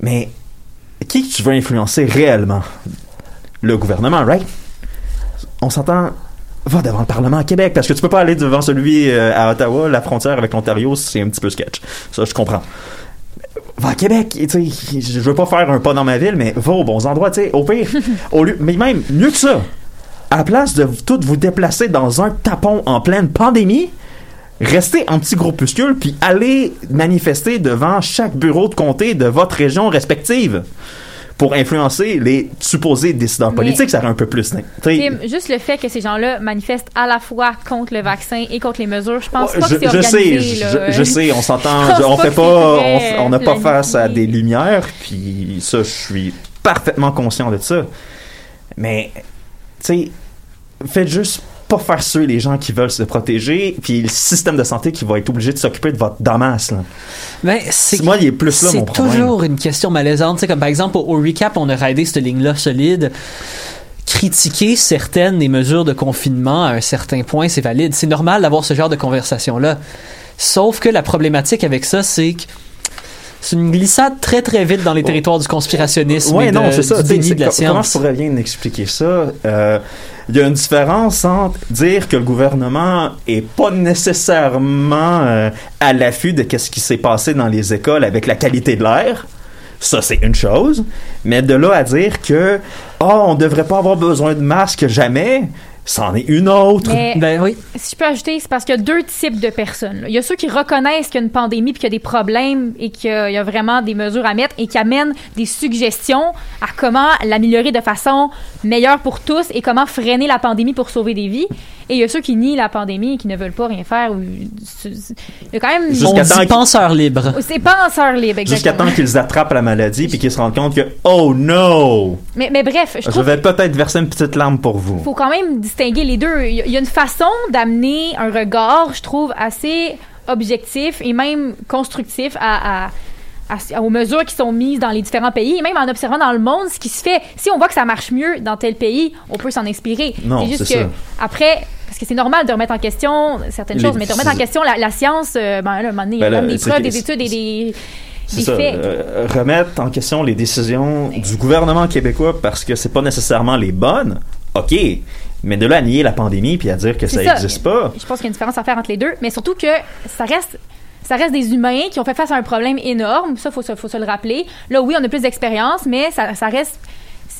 C: Mais qui tu veux influencer réellement? Le gouvernement, right? On s'entend. Va devant le Parlement à Québec, parce que tu peux pas aller devant celui euh, à Ottawa, la frontière avec l'Ontario, c'est un petit peu sketch. Ça, je comprends va à Québec, tu sais, je veux pas faire un pas dans ma ville, mais va aux bons endroits, tu sais, au pire, [LAUGHS] au lieu, mais même, mieux que ça, à la place de toutes vous déplacer dans un tapon en pleine pandémie, restez en petit groupuscule, puis allez manifester devant chaque bureau de comté de votre région respective pour influencer les supposés décideurs
D: Mais-
C: politiques, ça aurait un peu plus.
D: Tim, juste le fait que ces gens-là manifestent à la fois contre le vaccin et contre les mesures, je pense
C: Ouais,
D: pas
C: je,
D: que c'est
C: je sais,
D: organisé. là.
C: je, je sais, on s'entend, on fait pas, on, n'a pas face à des lumières, puis ça, je suis parfaitement conscient de ça. Mais, tu sais, faites juste pas faire suer les gens qui veulent se protéger, puis le système de santé qui va être obligé de s'occuper de votre damas, là.
E: Ben, c'est
C: Moi, il est plus là,
E: c'est
C: mon problème.
E: toujours une question malaisante. Comme par exemple, au, au recap, on a raidé cette ligne-là solide. Critiquer certaines des mesures de confinement à un certain point, c'est valide. C'est normal d'avoir ce genre de conversation-là. Sauf que la problématique avec ça, c'est que c'est une glissade très très vite dans les territoires du conspirationnisme
C: Ouais,
E: et de-
C: non, c'est ça.
E: du déni
C: c'est
E: de la
C: co- Comment je
E: science.
C: pourrais bien expliquer ça? Euh, Il y a une différence entre dire que le gouvernement est pas nécessairement euh, à l'affût de qu'est-ce qui s'est passé dans les écoles avec la qualité de l'air. Ça, c'est une chose. Mais de là à dire que, oh, on devrait pas avoir besoin de masque jamais, c'en est une autre.
D: Mais
E: Ben oui.
D: si je peux ajouter, c'est parce qu'il y a deux types de personnes. là. Il y a ceux qui reconnaissent qu'il y a une pandémie puis qu'il y a des problèmes et qu'il y a vraiment des mesures à mettre et qui amènent des suggestions à comment l'améliorer de façon meilleure pour tous et comment freiner la pandémie pour sauver des vies. Et il y a ceux qui nient la pandémie et qui ne veulent pas rien faire. Il y a quand même...
C: Jusqu'à
E: On
C: temps
E: dit
C: qu'il-
E: penseur libre.
D: C'est penseur libre,
C: Jusqu'à
D: exactement.
C: temps qu'ils attrapent la maladie puis qu'ils se rendent compte que, oh no!
D: Mais, mais bref, je
C: Je vais peut-être verser une petite larme pour vous.
D: faut quand même distinguer les deux. Il y a- il y a une façon d'amener un regard, je trouve, assez objectif et même constructif à, aux mesures qui sont mises dans les différents pays et même en observant dans le monde ce qui se fait. Si on voit que ça marche mieux dans tel pays, on peut s'en inspirer.
C: Non,
D: c'est juste que
C: ça.
D: après, parce que c'est normal de remettre en question certaines
C: Les-
D: choses, mais de remettre en question la, la science, euh, ben là, à un moment donné, il y a
C: Ben
D: des preuves, des études et des,
C: C'est ça,
D: faits.
C: euh, remettre en question les décisions du gouvernement québécois parce que c'est pas nécessairement les bonnes, ok. Mais de là à nier la pandémie puis à dire que ça n'existe pas,
D: Je pense qu'il y a une différence à faire entre les deux, mais surtout que ça reste. Ça reste des humains qui ont fait face à un problème énorme. Ça, faut, faut se le rappeler. Là, oui, on a plus d'expérience, mais ça, ça reste.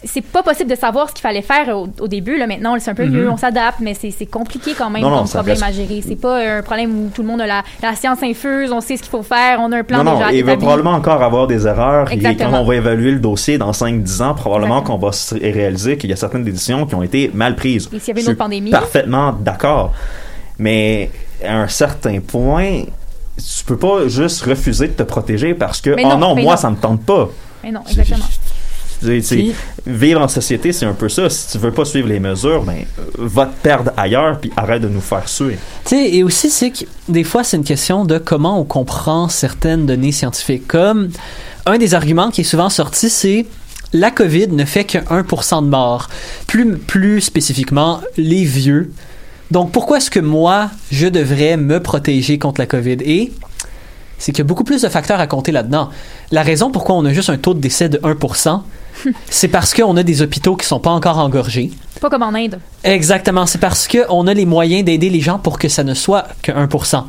D: C'est pas possible de savoir ce qu'il fallait faire au, au début. Là, maintenant, c'est un peu mieux, on s'adapte, mais c'est compliqué quand même
C: Mhm. Non,
D: comme problème
C: reste-
D: à gérer. C'est pas un problème où tout le monde a la, la science infuse, on sait ce qu'il faut faire, on a un plan
C: non, non, il va probablement encore avoir des erreurs. Et quand on va évaluer le dossier dans 5-10 ans, probablement qu'on va se réaliser qu'il y a certaines décisions qui ont été mal prises.
D: Et s'il y avait une autre pandémie?
C: Parfaitement d'accord. Mais à un certain point, tu peux pas juste refuser de te protéger parce que,
D: Mais
C: oh
D: non,
C: moi, ça me tente pas.
D: Mais non, exactement.
C: Vivre en société, c'est un peu ça. Si tu veux pas suivre les mesures, ben, va te perdre ailleurs puis arrête de nous faire suer.
E: Tu sais, et aussi, c'est que des fois, c'est une question de comment on comprend certaines données scientifiques. Comme un des arguments qui est souvent sorti, c'est la COVID ne fait que 1% de morts. Plus, plus spécifiquement, les vieux. Donc, pourquoi est-ce que moi, je devrais me protéger contre la COVID? Et c'est qu'il y a beaucoup plus de facteurs à compter là-dedans. La raison pourquoi on a juste un taux de décès de 1%, [LAUGHS] c'est parce qu'on a des hôpitaux qui sont pas encore engorgés.
D: Pas comme en Inde.
E: Exactement, c'est parce que on a les moyens d'aider les gens pour que ça ne soit que 1%.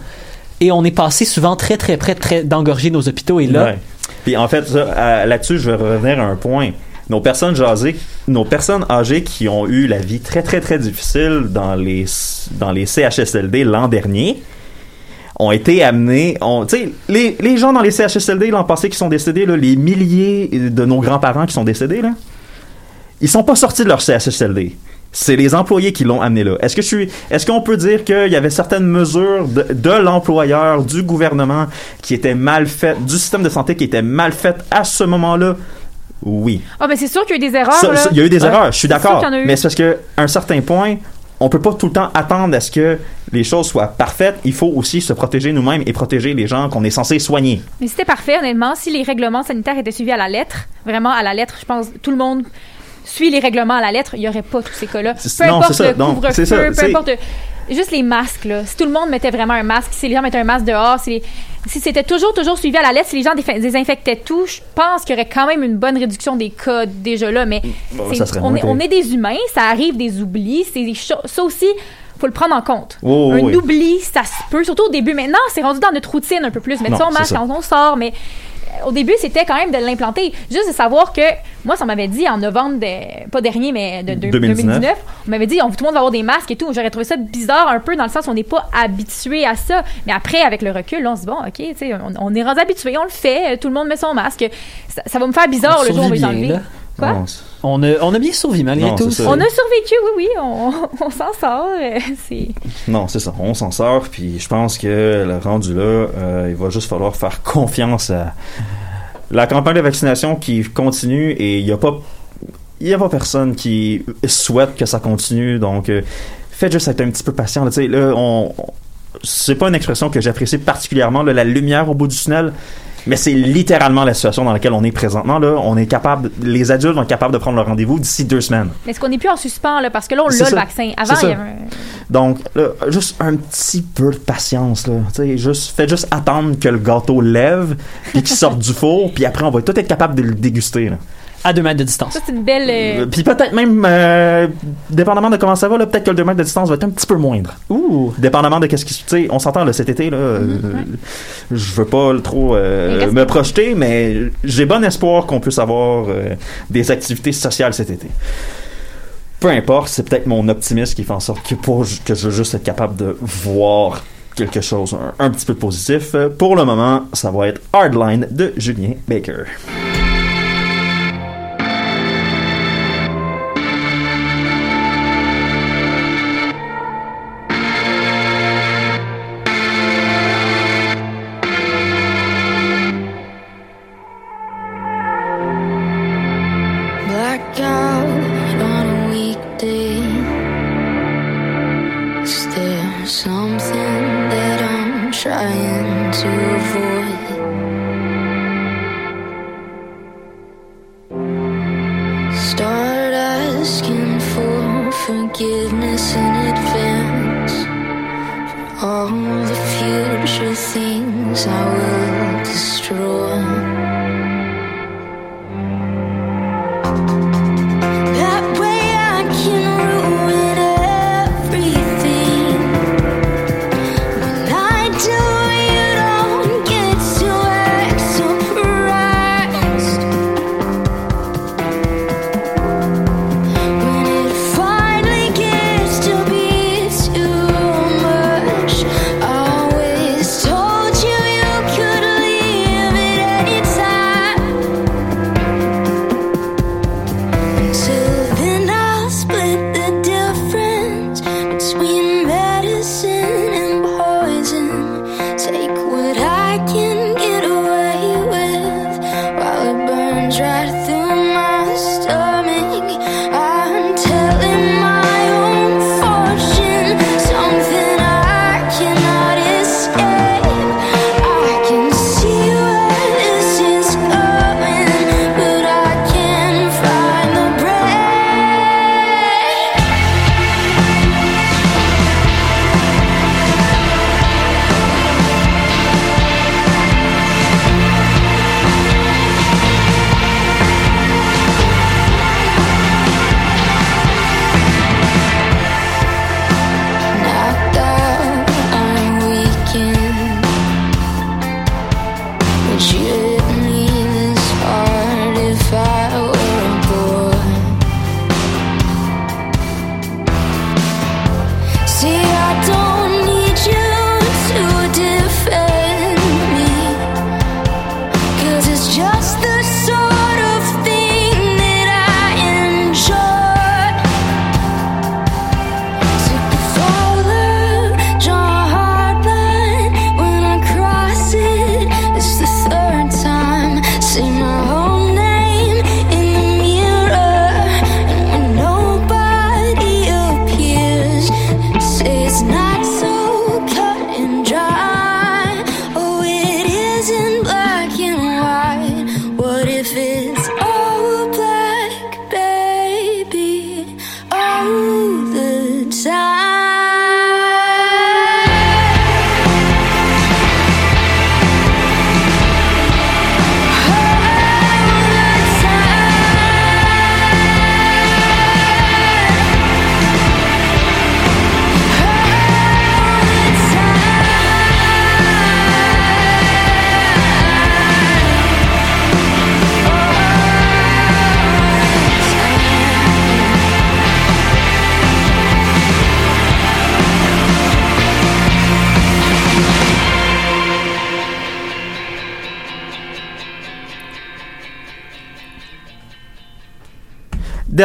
E: Et on est passé souvent très très près très, d'engorger nos hôpitaux et là,
C: Ouais. Puis en fait, là-dessus, je vais revenir à un point. Nos personnes âgées, nos personnes âgées qui ont eu la vie très très très difficile dans les dans les CHSLD l'an dernier ont été amenées. on- Tu sais, les, les gens dans les CHSLD l'an passé qui sont décédés, là, les milliers de nos grands-parents qui sont décédés, là, ils sont pas sortis de leur CHSLD. C'est les employés qui l'ont amené là. Est-ce que je suis, est-ce qu'on peut dire qu'il y avait certaines mesures de, de l'employeur, du gouvernement, qui étaient mal faites, du système de santé qui étaient mal faites à ce moment-là? Oui.
D: Ah, ben c'est sûr qu'il y a eu des erreurs.
C: Ça-
D: là.
C: ça- Il y a eu des
D: Ouais.
C: erreurs, je suis d'accord. Mais c'est parce que à un certain point, on peut pas tout le temps attendre à ce que les choses soient parfaites. Il faut aussi se protéger nous-mêmes et protéger les gens qu'on est censé soigner.
D: Mais c'était parfait, honnêtement. Si les règlements sanitaires étaient suivis à la lettre, vraiment à la lettre, je pense que tout le monde suit les règlements à la lettre, il n'y aurait pas tous ces cas-là. Peu
C: non,
D: importe
C: ça.
D: le couvre-feu, peu importe. Juste les masques, là. Si tout le monde mettait vraiment un masque, si les gens mettaient un masque dehors, si, les- si c'était toujours, toujours suivi à la lettre, si les gens désinfectaient tout, je pense qu'il y aurait quand même une bonne réduction des cas déjà là. Mais
C: Bon,
D: on, est, on
C: pire.
D: est des humains, ça arrive des oublis, c'est des choses. Ça aussi, faut le prendre en compte.
C: Oh,
D: un
C: oui.
D: oubli, ça se peut, surtout au début. Maintenant, c'est rendu dans notre routine un peu plus. Mettre
C: c'est
D: masque quand on sort, mais euh, au début, c'était quand même de l'implanter. Juste de savoir que, moi, ça m'avait dit en novembre, de- pas dernier, mais de, de-
C: 2019.
D: 2019, on m'avait dit, on, tout le monde va avoir des masques et tout. J'aurais trouvé ça bizarre un peu dans le sens où on n'est pas habitué à ça. Mais après, avec le recul, là, on se dit, bon, OK, tu sais, on, on est rendu habitué, on le fait, tout le monde met son masque. Ça, ça va me faire bizarre
E: On
D: le jour où on va les enlever.
E: là.
D: Quoi?
C: Non, c'est-
E: on a, on a bien survécu malgré
C: Non,
E: tout.
C: ça.
D: On a survécu, oui, oui, on, [LAUGHS] on s'en sort. euh, c'est...
C: Non, c'est ça. On s'en sort, puis je pense que le rendu là, euh, il va juste falloir faire confiance à la campagne de vaccination qui continue et il n'y a pas il a pas personne qui souhaite que ça continue. Donc, euh, faites juste être un petit peu patient. Là, là, on, on- c'est pas une expression que j'apprécie particulièrement, là, la lumière au bout du tunnel. Mais c'est littéralement la situation dans laquelle on est présentement. Là, on est capable, les adultes être capables de prendre leur rendez-vous d'ici deux semaines.
D: Mais est-ce qu'on n'est plus en suspens, là? Parce que là, on l'a, le vaccin. Avant, il y avait un...
C: Donc, là, juste un petit peu de patience, là. Juste, faites juste attendre que le gâteau lève, puis qu'il sorte du four, puis après, on va tout être capable de le déguster, là.
E: À deux mètres de distance.
D: Ça, c'est une belle... euh,
C: Puis peut-être même, euh, dépendamment de comment ça va, là, peut-être que le 2 mètres de distance va être un petit peu moindre.
E: Ouh.
C: Dépendamment de qu'est-ce qui... Tu sais, on s'entend, là, cet été, là, euh, je veux pas trop euh, me projeter, mais j'ai bon espoir qu'on puisse avoir euh, des activités sociales cet été. Peu importe, c'est peut-être mon optimisme qui fait en sorte que, pour, que je veux juste être capable de voir quelque chose un, un petit peu positif. Pour le moment, ça va être Hardline de Julien Baker.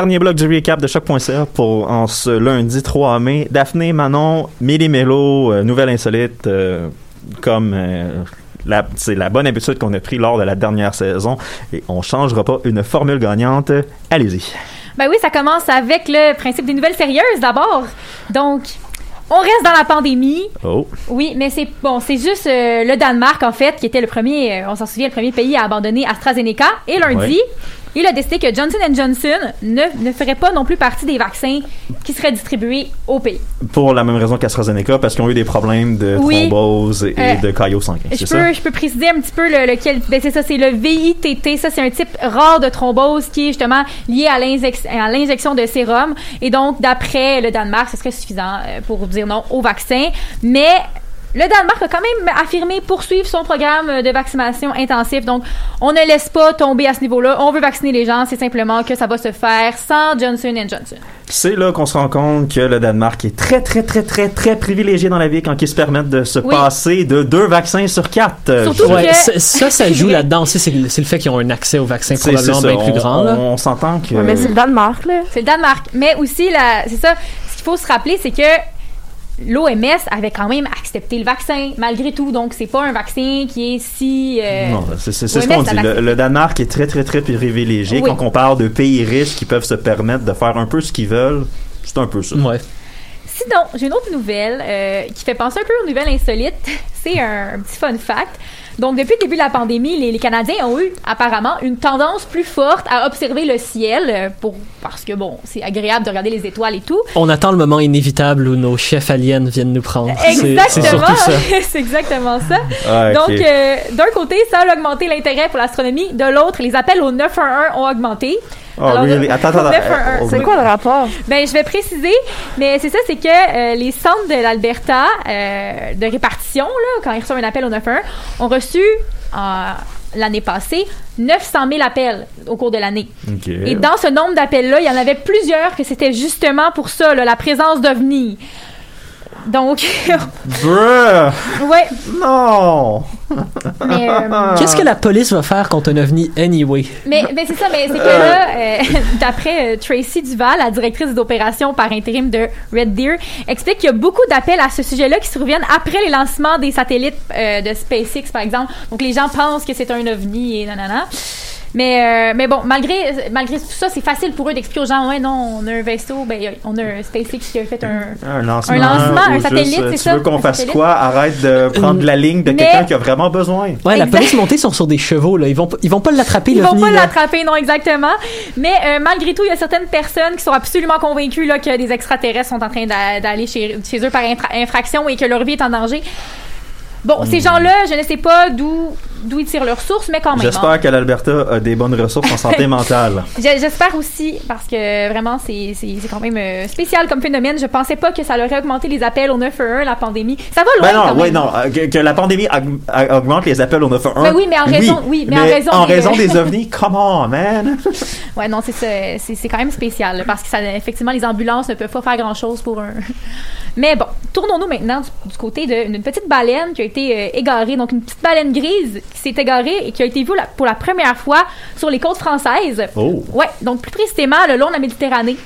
C: Dernier bloc du recap de choc.ca pour en ce lundi 3 mai. Daphné, Manon, Millie Mello, euh, nouvelle insolite, euh, comme euh, la, c'est la bonne habitude qu'on a pris lors de la dernière saison. Et on changera pas une formule gagnante. Allez-y.
D: Ben oui, ça commence avec le principe des nouvelles sérieuses d'abord. Donc, on reste dans la pandémie.
C: Oh.
D: Oui, mais c'est bon, c'est juste euh, le Danemark en fait qui était le premier, euh, on s'en souvient, le premier pays à abandonner AstraZeneca. Et lundi, il a décidé que Johnson Johnson ne, ne ferait pas non plus partie des vaccins qui seraient distribués au pays.
C: Pour la même raison qu'AstraZeneca, parce qu'ils ont eu des problèmes de
D: Oui.
C: thrombose et
D: Euh,
C: de caillot sanguin.
D: Je peux, je peux préciser un petit peu le, lequel. Ben c'est ça, c'est le VITT. Ça, c'est un type rare de thrombose qui est justement lié à l'injection de sérum. Et donc, d'après le Danemark, ce serait suffisant euh, pour dire non au vaccin. Mais le Danemark a quand même affirmé poursuivre son programme de vaccination intensif. Donc, on ne laisse pas tomber à ce niveau-là. On veut vacciner les gens. C'est simplement que ça va se faire sans Johnson Johnson.
C: C'est là qu'on se rend compte que le Danemark est très, très, très, très, très privilégié dans la vie quand ils se permettent de se
D: Oui.
C: passer de deux vaccins sur quatre.
D: Surtout
E: Ouais, ça, ça, joue là-dedans aussi. C'est le fait qu'ils ont un accès au vaccin
C: c'est-
E: probablement bien plus
C: On-
E: grand. là.
C: On, on s'entend que.
F: Ouais, mais c'est le Danemark, là.
D: C'est le Danemark. Mais aussi, la- c'est ça, ce qu'il faut se rappeler, c'est que l'OMS avait quand même accepté le vaccin, malgré tout. Donc, c'est pas un vaccin qui est si... euh,
C: Non, c'est c'est- c'est
D: Ouais,
C: ce qu'on dit. Le, le Danemark est très, très, très privilégié.
D: Oui.
C: Quand on parle de pays riches qui peuvent se permettre de faire un peu ce qu'ils veulent, c'est un peu ça.
E: Ouais.
D: Sinon, j'ai une autre nouvelle euh, qui fait penser un peu aux nouvelles insolites. [LAUGHS] C'est un, un petit fun fact. Donc, depuis le début de la pandémie, les, les Canadiens ont eu apparemment une tendance plus forte à observer le ciel euh, pour, parce que, bon, c'est agréable de regarder les étoiles et tout.
E: On attend le moment inévitable où nos chefs aliens viennent nous prendre.
D: Exactement.
E: C'est surtout ça. [LAUGHS]
D: c'est exactement ça.
C: Ah.
D: Donc, euh, d'un côté, ça a augmenté l'intérêt pour l'astronomie. De l'autre, les appels au 911 ont augmenté.
C: Oh,
D: Alors,
C: really? Attends, attends, attends.
D: 911,
C: Oh,
F: C'est quoi le rapport?
D: Ben, je vais préciser, mais c'est ça, c'est que euh, les centres de l'Alberta euh, de répartition, là, quand ils reçoivent un appel au 911, ont reçu euh, l'année passée 900 000 appels au cours de l'année. Et dans ce nombre d'appels-là, il y en avait plusieurs que c'était justement pour ça, là, la présence d'OVNI. Donc, [LAUGHS]
C: Bruh!
D: ouais,
C: Non!
D: mais... euh,
E: Qu'est-ce que la police va faire contre un ovni anyway?
D: Mais, mais c'est ça, mais c'est que là, euh, [LAUGHS] d'après euh, Tracy Duval, la directrice des opérations par intérim de Red Deer, explique qu'il y a beaucoup d'appels à ce sujet-là qui surviennent après les lancements des satellites euh, de SpaceX, par exemple. Donc les gens pensent que c'est un ovni et nanana. Mais, euh, mais bon, malgré, malgré tout ça, c'est facile pour eux d'expliquer aux gens, ouais, non, on a un vaisseau, ben, on a un SpaceX qui a fait un,
C: Un lancement.
D: Un lancement, satellite,
C: euh,
D: c'est
C: Tu
D: ça?
C: veux qu'on fasse quoi? Arrête de prendre la ligne de
D: Mais-
C: quelqu'un qui a vraiment besoin.
E: Ouais, la
D: Exact.
E: police montée sont sur des chevaux, là. Ils vont, pas- ils vont pas l'attraper,
D: Ils vont pas l'attraper, non, exactement. Mais euh, malgré tout, il y a certaines personnes qui sont absolument convaincues là, que des extraterrestres sont en train d'a- d'aller chez, chez eux par infra- infraction et que leur vie est en danger. Bon, ces gens-là, je ne sais pas d'où d'où ils tirent leurs sources, mais quand même. hein.
C: J'espère que l'Alberta a des bonnes ressources en santé [LAUGHS] mentale.
D: J'espère aussi, parce que vraiment, c'est quand même euh, spécial comme phénomène. Je pensais pas que ça aurait augmenté les appels au 911, la pandémie. Ça va loin
C: Ben non,
D: quand même.
C: oui, non, euh, que, que la pandémie a- augmente les appels au 911.
D: Ben oui, mais en raison- oui, mais en raison
C: en
D: des-
C: raison des [LAUGHS] ovnis, come on, man! [LAUGHS]
D: Ouais, non, c'est. C'est quand même spécial, parce que ça, effectivement, les ambulances ne peuvent pas faire grand-chose pour un. Mais bon, tournons-nous maintenant du, du côté d'une petite baleine qui a été euh, égarée. Donc, une petite baleine grise qui s'est égarée et qui a été la- pour la première fois sur les côtes françaises.
C: Oh!
D: Ouais, donc plus précisément le long de la Méditerranée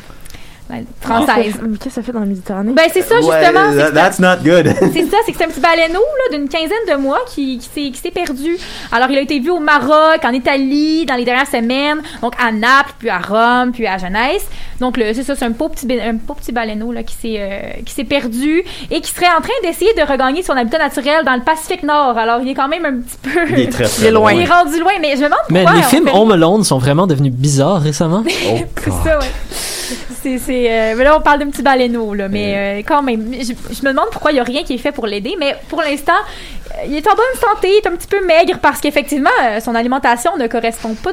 D: française.
F: Mais qu'est-ce que ça fait dans la Méditerranée?
D: Ben, c'est ça, justement.
C: Ouais, that's not good. [LAUGHS]
D: c'est ça, c'est que c'est un petit baleineau là, d'une quinzaine de mois qui, qui s'est- qui s'est perdu. Alors, il a été vu au Maroc, en Italie, dans les dernières semaines, donc à Naples, puis à Rome, puis à Genèse. Donc, le- c'est ça, c'est un beau petit, un beau petit baleineau là, qui s'est euh, qui s'est perdu et qui serait en train d'essayer de regagner son habitat naturel dans le Pacifique Nord. Alors, il est quand même un petit peu...
C: Il est très, [LAUGHS] très
F: Il est loin.
D: Il est rendu loin, mais je me demande
E: Mais
D: pourquoi.
E: les
D: on
E: films
D: fait-
E: Home Alone sont vraiment devenus bizarres récemment.
C: Oh, [LAUGHS]
D: C'est ça, ouais. C'est, c'est, euh, mais là, on parle d'un petit baleineau, là. Mais euh, quand même, je, je me demande pourquoi il n'y a rien qui est fait pour l'aider. Mais pour l'instant, euh, il est en bonne santé, il est un petit peu maigre parce qu'effectivement, son alimentation ne correspond pas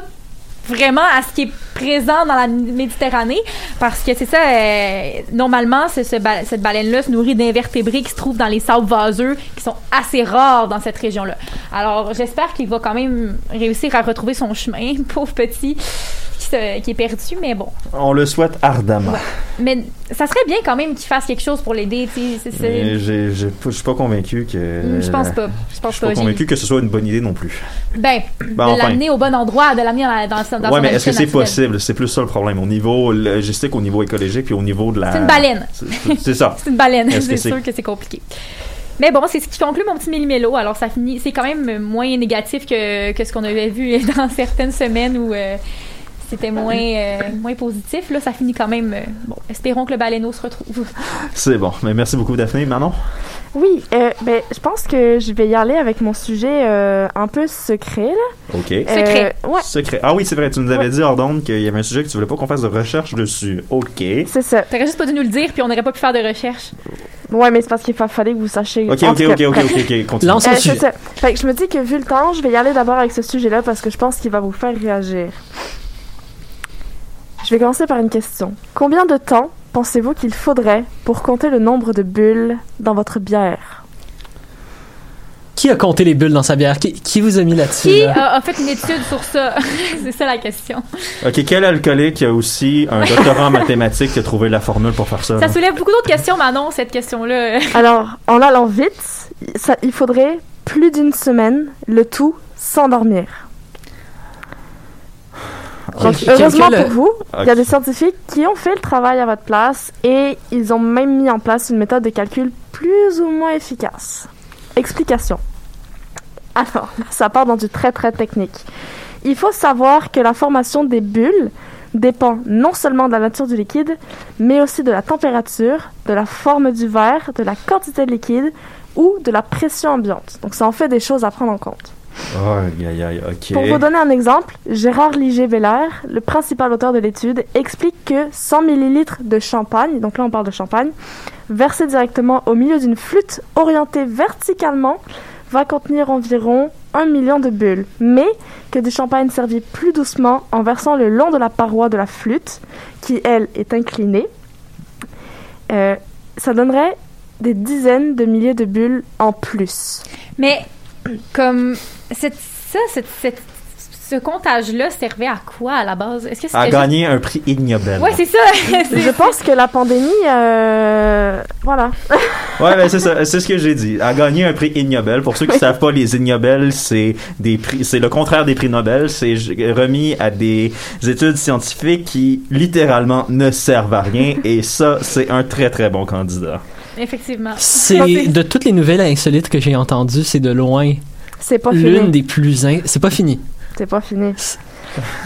D: vraiment à ce qui est présent dans la Méditerranée parce que c'est ça euh, normalement c'est ce cette baleine là se nourrit d'invertébrés qui se trouvent dans les sables vaseux qui sont assez rares dans cette région là alors j'espère qu'il va quand même réussir à retrouver son chemin [LAUGHS] pauvre petit euh, qui est perdu, mais bon.
C: On le souhaite ardemment.
D: Mais ça serait bien quand même qu'il fasse quelque chose pour l'aider,
C: pas- je suis pas convaincu que.
D: Hmm, Je pense pas. Je
C: Je
D: pense
C: suis pas
D: pas. J'ai-
C: convaincu que ce soit une bonne idée non plus.
D: Ben,
C: Ben,
D: de
C: enfin.
D: l'amener au bon endroit, de l'amener dans, dans, dans
C: ouais, mais est-ce que c'est possible? C'est plus ça le problème. Au niveau logistique, au niveau écologique, puis au niveau de la.
D: C'est une baleine.
C: C'est- ça. [LAUGHS]
D: C'est une baleine, c'est
C: c'est-
D: sûr que c'est compliqué. Mais bon, c'est ce qui conclut mon petit méli-mélo. Alors, ça finit, c'est quand même moins négatif que, que ce qu'on avait vu [LAUGHS] dans certaines semaines où euh, c'était moins, euh, moins positif. Là, ça finit quand même. euh, bon, espérons que le baleineau se retrouve.
C: C'est bon. Mais merci beaucoup, Daphné. Manon?
F: Oui, euh, ben, je pense que je vais y aller avec mon sujet euh, un peu secret. Là.
C: Ok.
D: Secret.
F: Euh, ouais,
C: Secret. Ah oui, c'est vrai. Tu nous avais
F: Ouais.
C: dit hors d'onde qu'il y avait un sujet que tu voulais pas qu'on fasse de recherche dessus. Ok.
F: c'est ça.
D: T'aurais juste pas dû nous le dire, puis on n'aurait pas pu faire de recherche.
F: Ouais, mais c'est parce qu'il fa- fallait que vous sachiez.
C: Ok,
F: En
C: ok,
F: tout
C: ok,
F: cas,
C: ok,
F: bref.
C: ok, ok. [LAUGHS] Continue.
E: Lance-
F: Euh, c'est ça. Fait que je me dis que vu le temps, je vais y aller d'abord avec ce sujet-là parce que je pense qu'il va vous faire réagir. Je vais commencer par une question. Combien de temps pensez-vous qu'il faudrait pour compter le nombre de bulles dans votre bière?
E: Qui a compté les bulles dans sa bière? Qui, qui vous a mis là-dessus?
D: Qui
E: là?
D: a, a fait une étude sur ça? [LAUGHS] c'est ça la question.
C: Ok, quel alcoolique a aussi un doctorat en mathématiques qui a trouvé la formule pour faire ça?
D: Ça
C: là?
D: soulève beaucoup d'autres questions, Manon, cette question-là. [LAUGHS]
F: Alors, en allant vite, ça, il faudrait plus d'une semaine, le tout sans dormir. Donc, heureusement pour vous, il y a des scientifiques qui ont fait le travail à votre place et ils ont même mis en place une méthode de calcul plus ou moins efficace. Explication. Alors, [LAUGHS] ça part dans du très très technique. Il faut savoir que la formation des bulles dépend non seulement de la nature du liquide, mais aussi de la température, de la forme du verre, de la quantité de liquide ou de la pression ambiante. Donc ça en fait des choses à prendre en compte.
C: Oh.
F: Pour vous donner un exemple, Gérard Liger-Veller, le principal auteur de l'étude, explique que 100 ml de champagne, donc là on parle de champagne, versé directement au milieu d'une flûte orientée verticalement, va contenir environ 1 million de bulles, mais que du champagne servi plus doucement en versant le long de la paroi de la flûte, qui elle est inclinée, euh, ça donnerait des dizaines de milliers de bulles en plus.
D: Mais, comme, cette, ça, cette, cette- ce comptage-là servait à quoi à la base? Est-ce que c'était juste-
C: gagné un prix Ig Nobel.
D: Ouais, c'est ça. [LAUGHS] C'est-
F: Je pense que la pandémie, euh, voilà. [LAUGHS]
C: Ouais, ben c'est ça, c'est ce que j'ai dit. A gagné un prix Ig Nobel. Pour ceux qui savent pas, les Ig Nobel, c'est des prix, c'est le contraire des prix Nobel. C'est j- remis à des études scientifiques qui littéralement ne servent à rien. Et ça, c'est un très très bon candidat.
D: Effectivement.
E: C'est de toutes les nouvelles insolites que j'ai entendues, c'est de loin
F: C'est pas
E: l'une
F: fini.
E: des plus. in- C'est pas fini.
F: C'est pas fini.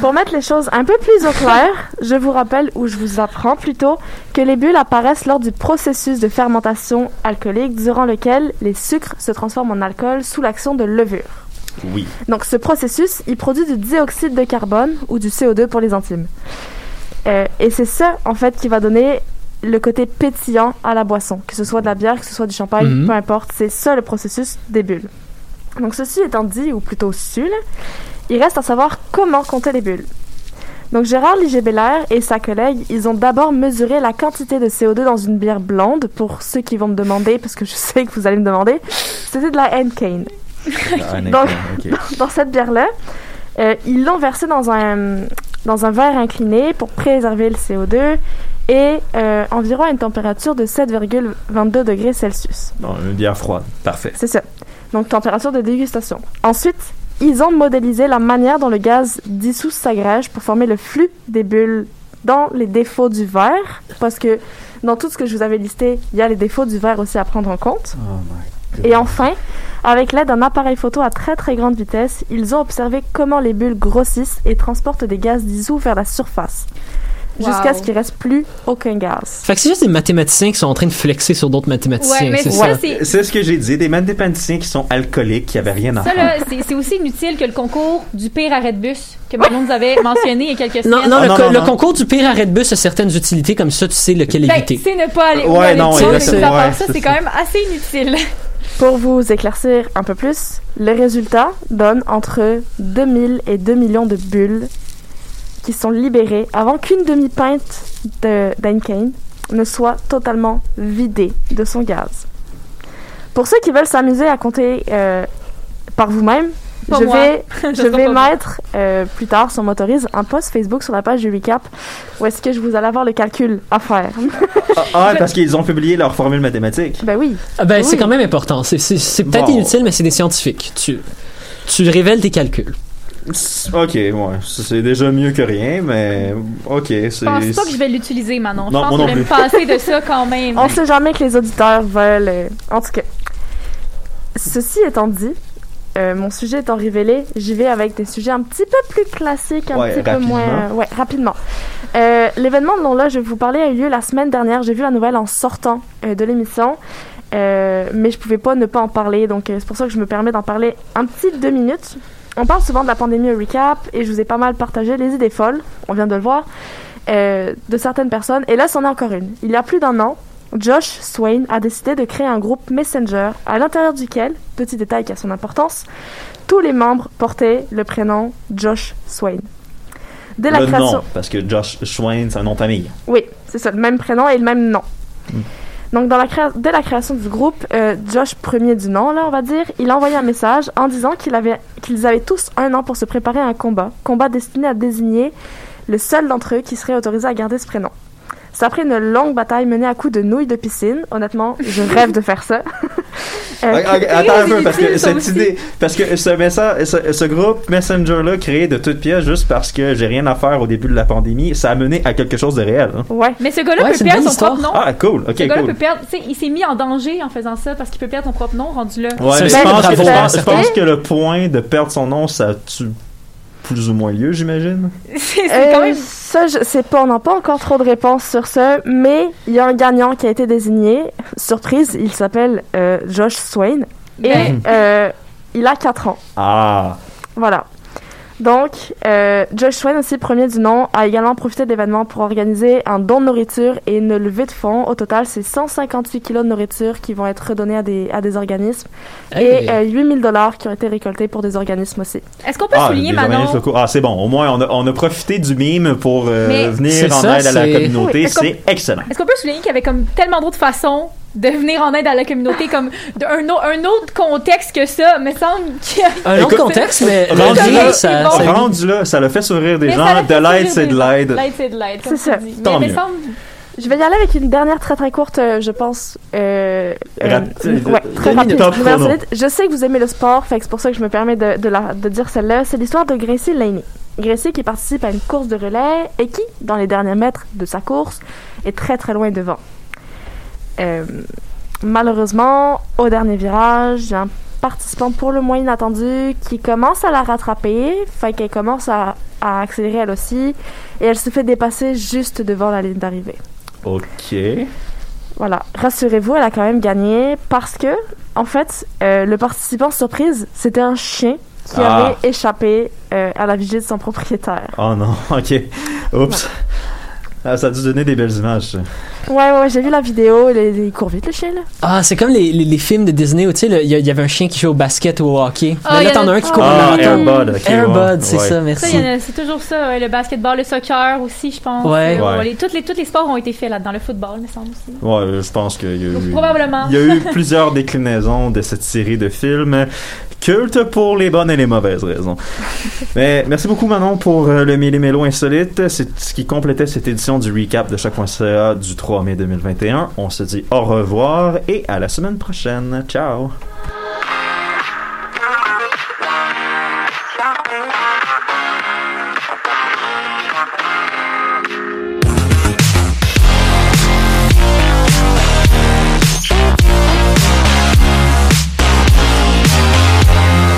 F: Pour mettre les choses un peu plus au clair, je vous rappelle ou je vous apprends plutôt que les bulles apparaissent lors du processus de fermentation alcoolique durant lequel les sucres se transforment en alcool sous l'action de levure.
C: Oui.
F: Donc ce processus, il produit du dioxyde de carbone ou du CO2 pour les intimes. Euh, et c'est ça, en fait, qui va donner le côté pétillant à la boisson, que ce soit de la bière, que ce soit du champagne,
E: Mhm.
F: peu importe, c'est ça le processus des bulles. Donc ceci étant dit, ou plutôt su, là, il reste à savoir comment compter les bulles. Donc Gérard Liger-Beller et sa collègue, ils ont d'abord mesuré la quantité de CO2 dans une bière blonde, pour ceux qui vont me demander, parce que je sais que vous allez me demander, c'était de la Henken.
C: Ah,
F: Donc-. Dans cette bière-là, euh, ils l'ont versé dans un, dans un verre incliné pour préserver le CO2 et euh, environ à une température de 7,22 degrés Celsius.
C: Bon, une bière froide. Parfait.
F: C'est ça. Donc température de dégustation. Ensuite, ils ont modélisé la manière dont le gaz dissous s'agrège pour former le flux des bulles dans les défauts du verre, parce que dans tout ce que je vous avais listé, il y a les défauts du verre aussi à prendre en compte. Et enfin, avec l'aide d'un appareil photo à très très grande vitesse, ils ont observé comment les bulles grossissent et transportent des gaz dissous vers la surface, jusqu'à
D: Wow.
F: ce qu'il reste plus aucun gaz.
E: Fait que c'est juste des mathématiciens qui sont en train de flexer sur d'autres mathématiciens.
D: Ouais,
E: c'est
D: ça,
E: ça.
D: c'est.
C: C'est ce que j'ai dit. Des mathématiciens qui sont alcooliques, qui avaient rien à
D: Ça,
C: faire.
D: c'est c'est aussi inutile que le concours du pire arrêt de bus que Manon nous avait [LAUGHS] mentionné il y a quelques
E: Non,
D: semaines.
E: non,
C: Ah,
E: le,
C: non,
E: co-
C: non,
E: le
C: non.
E: concours du pire arrêt de bus a certaines utilités, comme ça, tu sais lequel
D: Ben,
E: éviter.
D: c'est ne pas aller
C: Ouais, non,
E: ouais,
D: ça,
C: c'est
D: quand même assez inutile. [LAUGHS]
F: Pour vous éclaircir un peu plus, le résultat donne entre 2000 et 2 millions de bulles qui sont libérées avant qu'une demi-pinte de d'Heineken ne soit totalement vidée de son gaz. Pour ceux qui veulent s'amuser à compter euh, par vous-même, je
D: moi.
F: vais, [LAUGHS] je vais mettre euh, plus tard, si on m'autorise, un post Facebook sur la page du recap où est-ce que je vous allez avoir le calcul à faire.
C: Ah, ah, parce qu'ils ont publié leur formule mathématique.
F: ben oui.
E: Ah ben, c'est quand même important. C'est, peut-être
C: Bon.
E: inutile, mais c'est des scientifiques. Tu, tu révèles tes calculs.
C: Ok, ouais, c'est déjà mieux que rien, mais ok, c'est.
D: Je pense pas que je vais l'utiliser, Manon. Je
C: Non,
D: pense que
C: non
D: je vais me passer de [LAUGHS] ça quand même.
F: On sait jamais que les auditeurs veulent. euh, En tout cas, ceci étant dit, euh, mon sujet étant révélé, j'y vais avec des sujets un petit peu plus classiques, un
C: Ouais,
F: petit peu moins. Ouais, rapidement. Euh, L'événement dont là je vais vous parler a eu lieu la semaine dernière. J'ai vu la nouvelle en sortant euh, de l'émission. Euh, mais je pouvais pas ne pas en parler, donc euh, c'est pour ça que je me permets d'en parler un petit deux minutes. On parle souvent de la pandémie au recap et je vous ai pas mal partagé les idées folles, on vient de le voir, euh, de certaines personnes. Et là, c'en est encore une. Il y a plus d'un an, Josh Swain a décidé de créer un groupe Messenger à l'intérieur duquel, petit détail qui a son importance, tous les membres portaient le prénom Josh Swain. Dès la
C: le
F: création.
C: nom, parce que Josh Schwein, c'est un nom de famille.
F: Oui, c'est ça, le même prénom et le même nom.
C: Mm.
F: Donc, dès la création du groupe, euh, Josh, premier du nom, là, on va dire, il a un message en disant qu'ils avaient tous un an pour se préparer à un combat, combat destiné à désigner le seul d'entre eux qui serait autorisé à garder ce prénom. C'est après une longue bataille menée à coups de nouilles de piscine. Honnêtement, je rêve de faire ça. [LAUGHS] Euh,
C: Ok, ok, Attends un peu, parce que cette
D: aussi.
C: idée, parce que ce message, ce, ce groupe Messenger-là, créé de toutes pièces juste parce que j'ai rien à faire au début de la pandémie, ça a mené à quelque chose de réel. hein.
F: Ouais.
D: Mais ce gars-là
E: Ouais,
D: peut perdre son propre nom.
C: Ah, cool, ok,
D: ce gars-là
C: cool.
D: peut perdre. Tu sais, il s'est mis en danger en faisant ça parce qu'il peut perdre son propre nom rendu là.
C: Ouais, mais je pense, que, je pense- je
E: certain.
C: pense que le point de perdre son nom, ça tue plus ou moins lieu, j'imagine.
D: C'est [LAUGHS] c'est
F: Euh,
D: quand même.
F: Ça, je sais pas, on n'a pas encore trop de réponses sur ça, mais il y a un gagnant qui a été désigné. Surprise, il s'appelle euh, Josh Swain. Et
D: Ben.
F: euh, il a 4 ans.
C: Ah,
F: Voilà. Donc, euh, Josh Swain, aussi premier du nom, a également profité de l'événement pour organiser un don de nourriture et une levée de fonds. Au total, c'est 158 kilos de nourriture qui vont être redonnés à des, à des organismes
E: Hey.
F: et euh, 8000 dollars qui ont été récoltés pour des organismes aussi.
D: Est-ce qu'on peut
C: ah,
D: souligner Manon?
C: Ah, c'est bon. Au moins, on a, on a profité du mime pour euh, venir en
E: ça,
C: aide à la communauté.
D: Oui,
C: c'est excellent.
D: Est-ce qu'on peut souligner qu'il y avait comme tellement d'autres façons de venir en aide à la communauté, comme un, un autre contexte que ça, me semble qu'il y a-
E: Un autre
C: Écoute,
E: contexte, mais
C: rendu là,
E: ça,
D: bon.
E: ça-
C: Rendu là, ça l'a fait sourire des
D: Mais
C: gens. De l'aide, c'est de l'aide.
D: L'aide, c'est de l'aide.
F: C'est ça.
C: Tant
D: Mais me
C: mieux.
D: semble.
F: Je vais y aller avec une dernière très très courte, euh, je pense. Euh, euh, ouais, très rapide. Je sais que vous aimez le sport, fait que c'est pour ça que je me permets de, de, la- de dire celle-là. C'est l'histoire de Gracie Laney. Gracie qui participe à une course de relais et qui, dans les derniers mètres de sa course, est très très loin devant. Euh, malheureusement, au dernier virage, un participant pour le moins inattendu qui commence à la rattraper, fait qu'elle commence à, à accélérer elle aussi, et elle se fait dépasser juste devant la ligne d'arrivée.
C: Ok.
F: Voilà, rassurez-vous, elle a quand même gagné parce que, en fait, euh, le participant surprise, c'était un chien qui
C: Ah.
F: avait échappé euh, à la vigie de son propriétaire.
C: Oh non, [LAUGHS] ok. Oups. Ah, ça a dû donner des belles images. ça.
F: Ouais, ouais, j'ai vu la vidéo, il, il- court vite le chien là.
E: Ah, c'est comme les, les, les films de Disney où, tu sais, le- il y, a- il y avait un chien qui joue au basket ou au hockey.
D: Ah,
E: Mais
D: il
E: là,
D: y
E: t'en
D: en
E: as
D: a-
E: un qui court
C: Ah,
E: en temps.
C: Airbud, ok.
E: Airbud,
C: ouais.
E: c'est
C: Ouais.
E: ça,
D: Ça,
E: merci.
D: il y en a- c'est toujours ça, ouais, le basketball, le soccer aussi, je pense.
E: Ouais.
D: Euh,
C: Ouais.
D: les, tous, les, tous les sports ont été faits là-dedans, le football, me semble aussi.
C: Ouais, je pense qu'il y a eu.
D: Probablement.
C: Il y a eu plusieurs déclinaisons de cette série de films cultes pour les bonnes et les mauvaises raisons. Mais merci beaucoup Manon pour euh, le Méli-Mélo insolite. C'est ce qui complétait cette édition du recap de chaque.ca du 3 mai 2021. On se dit au revoir et à la semaine prochaine. Ciao!